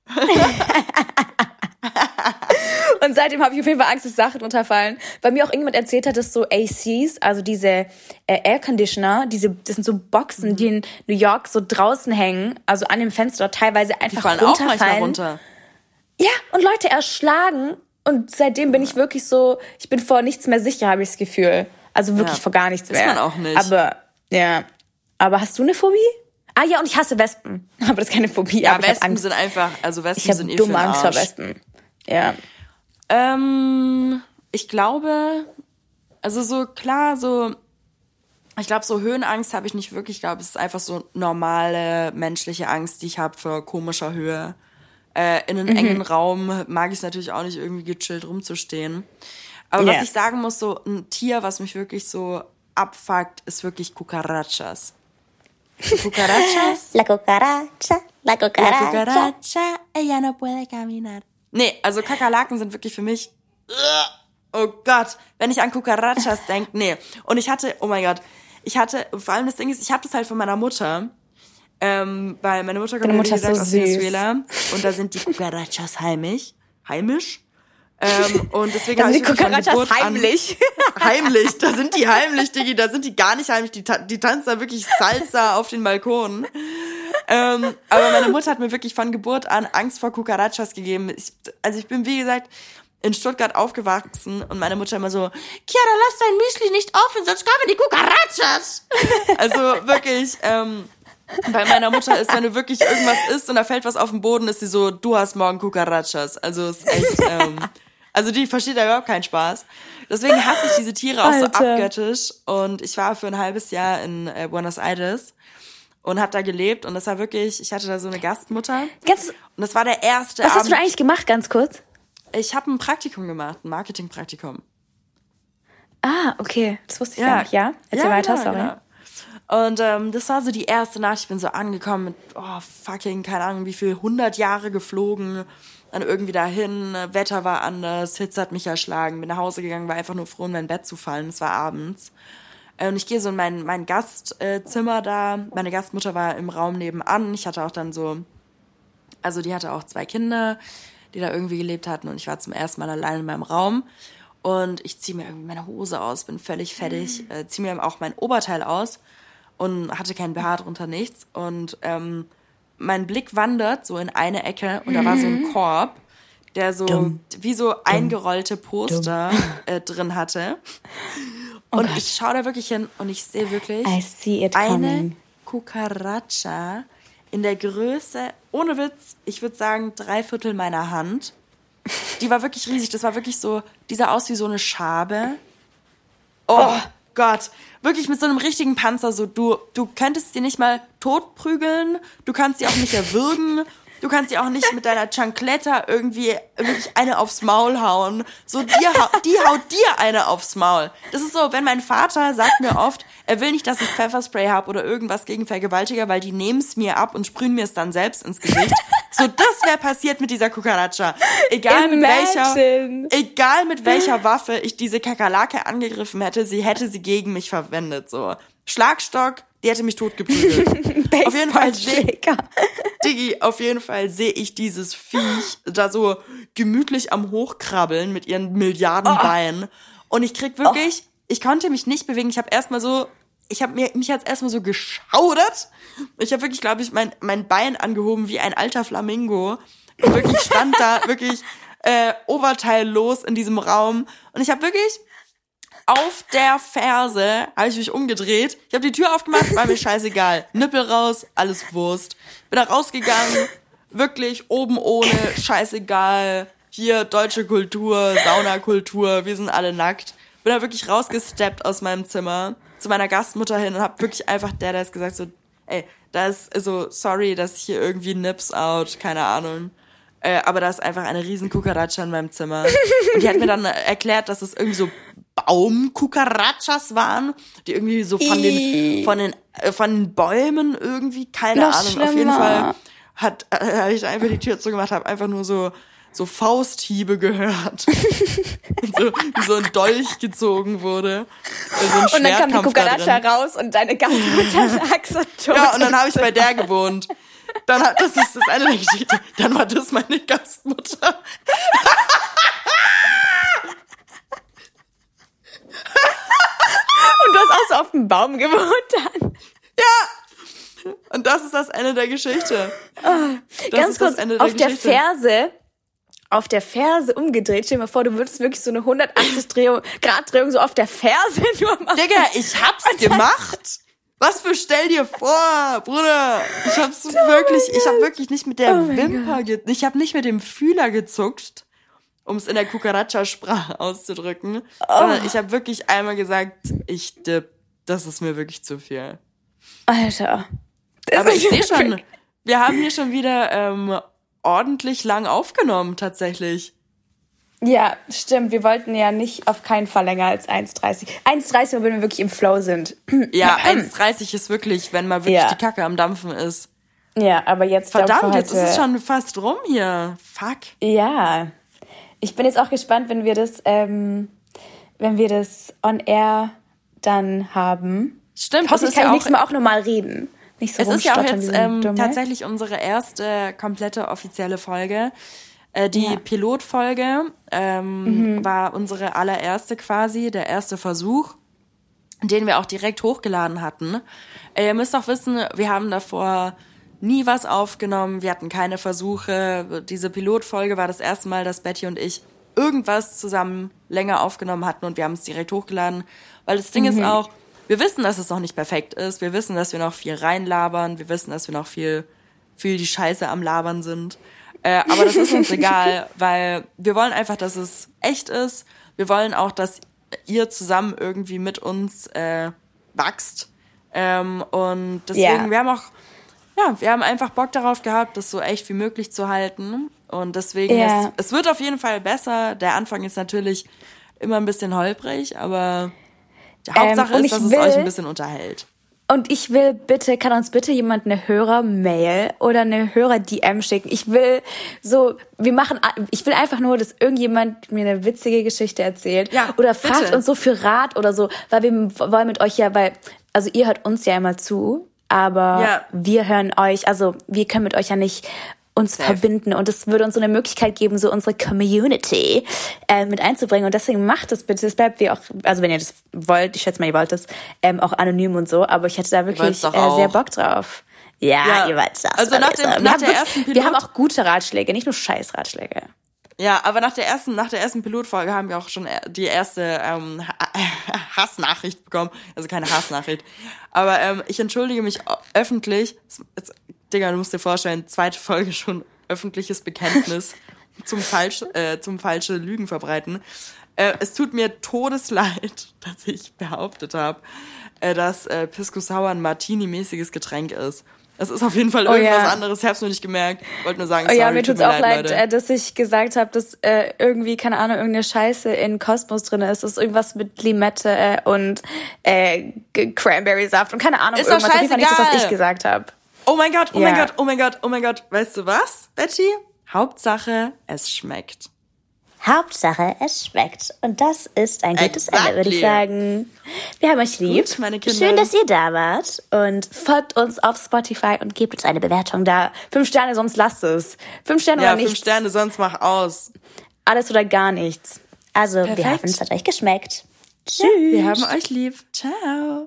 S1: und seitdem habe ich auf jeden Fall Angst, dass Sachen runterfallen. Weil mir auch irgendjemand erzählt hat, dass so ACs, also diese äh, Air Conditioner, diese, das sind so Boxen, mhm. die in New York so draußen hängen, also an dem Fenster teilweise einfach die fallen runterfallen. Auch manchmal runter. Ja, und Leute erschlagen. Und seitdem bin ich wirklich so, ich bin vor nichts mehr sicher, habe ich das Gefühl. Also wirklich ja, vor gar nichts mehr.
S2: Ist man auch nicht.
S1: Aber ja, aber hast du eine Phobie? Ah ja, und ich hasse Wespen. Aber das ist keine Phobie.
S2: Ja, Wespen sind einfach, also Wespen
S1: ich
S2: sind eh
S1: dumme Angst vor Wespen. Ja.
S2: Ähm, ich glaube, also so klar, so ich glaube, so Höhenangst habe ich nicht wirklich. Ich glaube, es ist einfach so normale menschliche Angst, die ich habe vor komischer Höhe. Äh, in einem mhm. engen Raum mag ich es natürlich auch nicht, irgendwie gechillt rumzustehen. Aber yeah. was ich sagen muss, so ein Tier, was mich wirklich so abfuckt, ist wirklich Cucarachas.
S1: ¿Cucarachas? La cucaracha, la cucaracha. La cucaracha,
S2: ella no puede caminar. Nee, also Kakerlaken sind wirklich für mich. Oh Gott, wenn ich an Cucarachas denke, nee. Und ich hatte, oh mein Gott, ich hatte, vor allem das Ding ist, ich habe das halt von meiner Mutter. Ähm, weil meine Mutter kommt, wie gesagt, so aus Venezuela. Und da sind die Cucarachas heimisch. Heimisch. Ähm, und deswegen habe ich die Cucarachas heimlich. An, heimlich, da sind die heimlich, Digi, da sind die gar nicht heimlich, die, die tanzen da wirklich Salsa auf den Balkonen. Ähm, aber meine Mutter hat mir wirklich von Geburt an Angst vor Cucarachas gegeben. Ich, also ich bin, wie gesagt, in Stuttgart aufgewachsen und meine Mutter immer so, Chiara, lass dein Müsli nicht offen, sonst kommen die Cucarachas. also wirklich, ähm, bei meiner Mutter ist, wenn du wirklich irgendwas isst und da fällt was auf den Boden, ist sie so, du hast morgen Cucarachas. Also ist echt, ähm, also die versteht da überhaupt keinen Spaß. Deswegen hasse ich diese Tiere auch Alter. so abgöttisch. Und ich war für ein halbes Jahr in äh, Buenos Aires und habe da gelebt und das war wirklich, ich hatte da so eine Gastmutter. Ganz, und das war der erste
S1: Was Abend. hast du eigentlich gemacht, ganz kurz?
S2: Ich habe ein Praktikum gemacht, ein Marketingpraktikum.
S1: Ah, okay. Das wusste ich ja. gar nicht. Ja, erzähl ja, weiter,
S2: genau, sorry. Genau. Und ähm, das war so die erste Nacht. Ich bin so angekommen mit, oh, fucking, keine Ahnung, wie viel, 100 Jahre geflogen. Dann irgendwie dahin, Wetter war anders, Hitze hat mich erschlagen. Bin nach Hause gegangen, war einfach nur froh, in mein Bett zu fallen. Es war abends. Äh, und ich gehe so in mein, mein Gastzimmer da. Meine Gastmutter war im Raum nebenan. Ich hatte auch dann so, also die hatte auch zwei Kinder die da irgendwie gelebt hatten. Und ich war zum ersten Mal allein in meinem Raum. Und ich ziehe mir irgendwie meine Hose aus, bin völlig fertig, mhm. äh, ziehe mir auch mein Oberteil aus und hatte kein BH drunter, nichts. Und ähm, mein Blick wandert so in eine Ecke und da war so ein mhm. Korb, der so Dumm. wie so Dumm. eingerollte Poster äh, drin hatte. Oh und Gott. ich schaue da wirklich hin und ich sehe wirklich eine Cucaracha in der Größe, ohne Witz, ich würde sagen, drei Viertel meiner Hand. Die war wirklich riesig. Das war wirklich so, die sah aus wie so eine Schabe. Oh, oh. Gott. Wirklich mit so einem richtigen Panzer. So, du, du könntest sie nicht mal totprügeln. Du kannst sie auch nicht erwürgen. Du kannst sie auch nicht mit deiner Chancletta irgendwie wirklich eine aufs Maul hauen. So, dir, die haut dir eine aufs Maul. Das ist so, wenn mein Vater sagt mir oft, er will nicht, dass ich Pfefferspray habe oder irgendwas gegen Vergewaltiger, weil die nehmen es mir ab und sprühen mir es dann selbst ins Gesicht. So, das wäre passiert mit dieser Cucaracha. Egal mit welcher, egal mit welcher Waffe ich diese Kakerlake angegriffen hätte, sie hätte sie gegen mich verwendet, so. Schlagstock, die hätte mich totgeprügelt. auf jeden Fall sehe Diggi, auf jeden Fall sehe ich dieses Viech da so gemütlich am Hochkrabbeln mit ihren Milliarden oh. Beinen. Und ich krieg wirklich, oh. ich konnte mich nicht bewegen. Ich habe erstmal so, ich habe mir mich jetzt erstmal so geschaudert. Ich habe wirklich, glaube ich, mein, mein Bein angehoben wie ein alter Flamingo. Und wirklich stand da wirklich äh, oberteillos in diesem Raum. Und ich habe wirklich auf der Ferse habe ich mich umgedreht. Ich habe die Tür aufgemacht, war mir scheißegal. Nippel raus, alles Wurst. Bin da rausgegangen, wirklich oben ohne, scheißegal. Hier deutsche Kultur, Saunakultur, wir sind alle nackt. Bin da wirklich rausgesteppt aus meinem Zimmer zu meiner Gastmutter hin und hab wirklich einfach der, der ist gesagt so, ey, da ist so sorry, dass ich hier irgendwie nips out, keine Ahnung. Äh, aber da ist einfach eine riesen Kukaracha in meinem Zimmer. Und die hat mir dann erklärt, dass es irgendwie so Baumkukarachas waren, die irgendwie so von den von den äh, von den Bäumen irgendwie keine Noch Ahnung. Schlimmer. Auf jeden Fall hat äh, ich einfach die Tür zugemacht, habe einfach nur so so Fausthiebe gehört. so, wie so ein Dolch gezogen wurde.
S1: So und dann kam die Kukaracha raus und deine Gastmutter lag so tot.
S2: Ja, und dann habe ich bei der gewohnt. Dann hat, das ist das eine der Geschichte. Dann war das meine Gastmutter.
S1: Und du hast auch so auf dem Baum gewohnt dann.
S2: Ja. Und das ist das Ende der Geschichte.
S1: Oh, ganz kurz, der auf Geschichte. der Ferse, auf der Ferse umgedreht. Stell dir mal vor, du würdest wirklich so eine 180 Drehung, Grad Drehung so auf der Ferse nur machen.
S2: Digga, ich hab's gemacht. Was für stell dir vor, Bruder? Ich hab's oh wirklich, ich hab wirklich nicht mit der oh Wimper, ich hab nicht mit dem Fühler gezuckt um es in der Cucaracha-Sprache auszudrücken, oh. ich habe wirklich einmal gesagt, ich dip, das ist mir wirklich zu viel.
S1: Alter.
S2: Aber ich sehe schon, wir haben hier schon wieder ähm, ordentlich lang aufgenommen, tatsächlich.
S1: Ja, stimmt. Wir wollten ja nicht auf keinen Fall länger als 1,30. 1,30, wenn wir wirklich im Flow sind.
S2: Ja, 1,30 ist wirklich, wenn mal wirklich ja. die Kacke am Dampfen ist.
S1: Ja, aber jetzt.
S2: Verdammt, jetzt ist es schon fast rum hier. Fuck.
S1: Ja. Ich bin jetzt auch gespannt, wenn wir das, ähm, wenn wir das on air dann haben.
S2: Stimmt.
S1: Hoffentlich kann ich nächstes Mal auch nochmal reden. Nicht so
S2: Es ist ja auch jetzt ähm, tatsächlich unsere erste komplette offizielle Folge. Äh, die ja. Pilotfolge ähm, mhm. war unsere allererste quasi, der erste Versuch, den wir auch direkt hochgeladen hatten. Äh, ihr müsst auch wissen, wir haben davor nie was aufgenommen, wir hatten keine Versuche. Diese Pilotfolge war das erste Mal, dass Betty und ich irgendwas zusammen länger aufgenommen hatten und wir haben es direkt hochgeladen. Weil das Ding mhm. ist auch, wir wissen, dass es noch nicht perfekt ist. Wir wissen, dass wir noch viel reinlabern. Wir wissen, dass wir noch viel, viel die Scheiße am Labern sind. Äh, aber das ist uns egal, weil wir wollen einfach, dass es echt ist. Wir wollen auch, dass ihr zusammen irgendwie mit uns äh, wächst. Ähm, und deswegen, yeah. wir haben auch, ja, wir haben einfach Bock darauf gehabt, das so echt wie möglich zu halten. Und deswegen, yeah. es, es wird auf jeden Fall besser. Der Anfang ist natürlich immer ein bisschen holprig, aber die Hauptsache ähm, ist, dass will, es euch ein bisschen unterhält.
S1: Und ich will bitte, kann uns bitte jemand eine Hörer-Mail oder eine Hörer-DM schicken? Ich will so, wir machen, ich will einfach nur, dass irgendjemand mir eine witzige Geschichte erzählt. Ja, oder fragt bitte. uns so für Rat oder so, weil wir wollen mit euch ja, weil, also ihr hört uns ja immer zu, aber ja. wir hören euch, also wir können mit euch ja nicht uns Safe. verbinden und es würde uns so eine Möglichkeit geben, so unsere Community äh, mit einzubringen und deswegen macht es bitte. Es bleibt wie auch, also wenn ihr das wollt, ich schätze mal, ihr wollt das ähm, auch anonym und so, aber ich hätte da wirklich äh, sehr Bock drauf. Ja, ja. ihr wollt das.
S2: Also nach, dem, nach der ersten
S1: Pilot Wir haben auch gute Ratschläge, nicht nur scheiß Ratschläge.
S2: Ja, aber nach der ersten, nach der ersten Pilotfolge haben wir auch schon äh, die erste ähm, Hassnachricht bekommen. Also keine Hassnachricht. Aber ähm, ich entschuldige mich öffentlich. Digga, du musst dir vorstellen, zweite Folge schon öffentliches Bekenntnis zum falsch, äh, zum falsche Lügen verbreiten. Äh, es tut mir todesleid, dass ich behauptet habe, äh, dass äh, Pisco Sour ein Martini-mäßiges Getränk ist. Es ist auf jeden Fall irgendwas oh, ja. anderes. Ich hab's nur nicht gemerkt. Wollte nur sagen, sorry,
S1: oh, ja, mir tut's tut auch leid, leid dass ich gesagt habe, dass äh, irgendwie, keine Ahnung, irgendeine Scheiße in Kosmos drin ist. Das ist irgendwas mit Limette äh, und äh, Cranberry-Saft und keine Ahnung, ist irgendwas. Auf jeden Fall nicht das, was ich gesagt habe.
S2: Oh mein Gott, oh ja. mein Gott, oh mein Gott, oh mein Gott. Weißt du was, Betty? Hauptsache, es schmeckt.
S1: Hauptsache, es schmeckt. Und das ist ein gutes exactly. Ende, würde ich sagen. Wir haben euch lieb.
S2: Gut, meine Kinder.
S1: Schön, dass ihr da wart. Und folgt uns auf Spotify und gebt uns eine Bewertung da. Fünf Sterne, sonst lasst es. Fünf Sterne ja, oder nichts.
S2: fünf Sterne, sonst mach aus.
S1: Alles oder gar nichts. Also, Perfekt. wir hoffen, es hat euch geschmeckt.
S2: Tschüss. Ja, wir haben euch lieb. Ciao.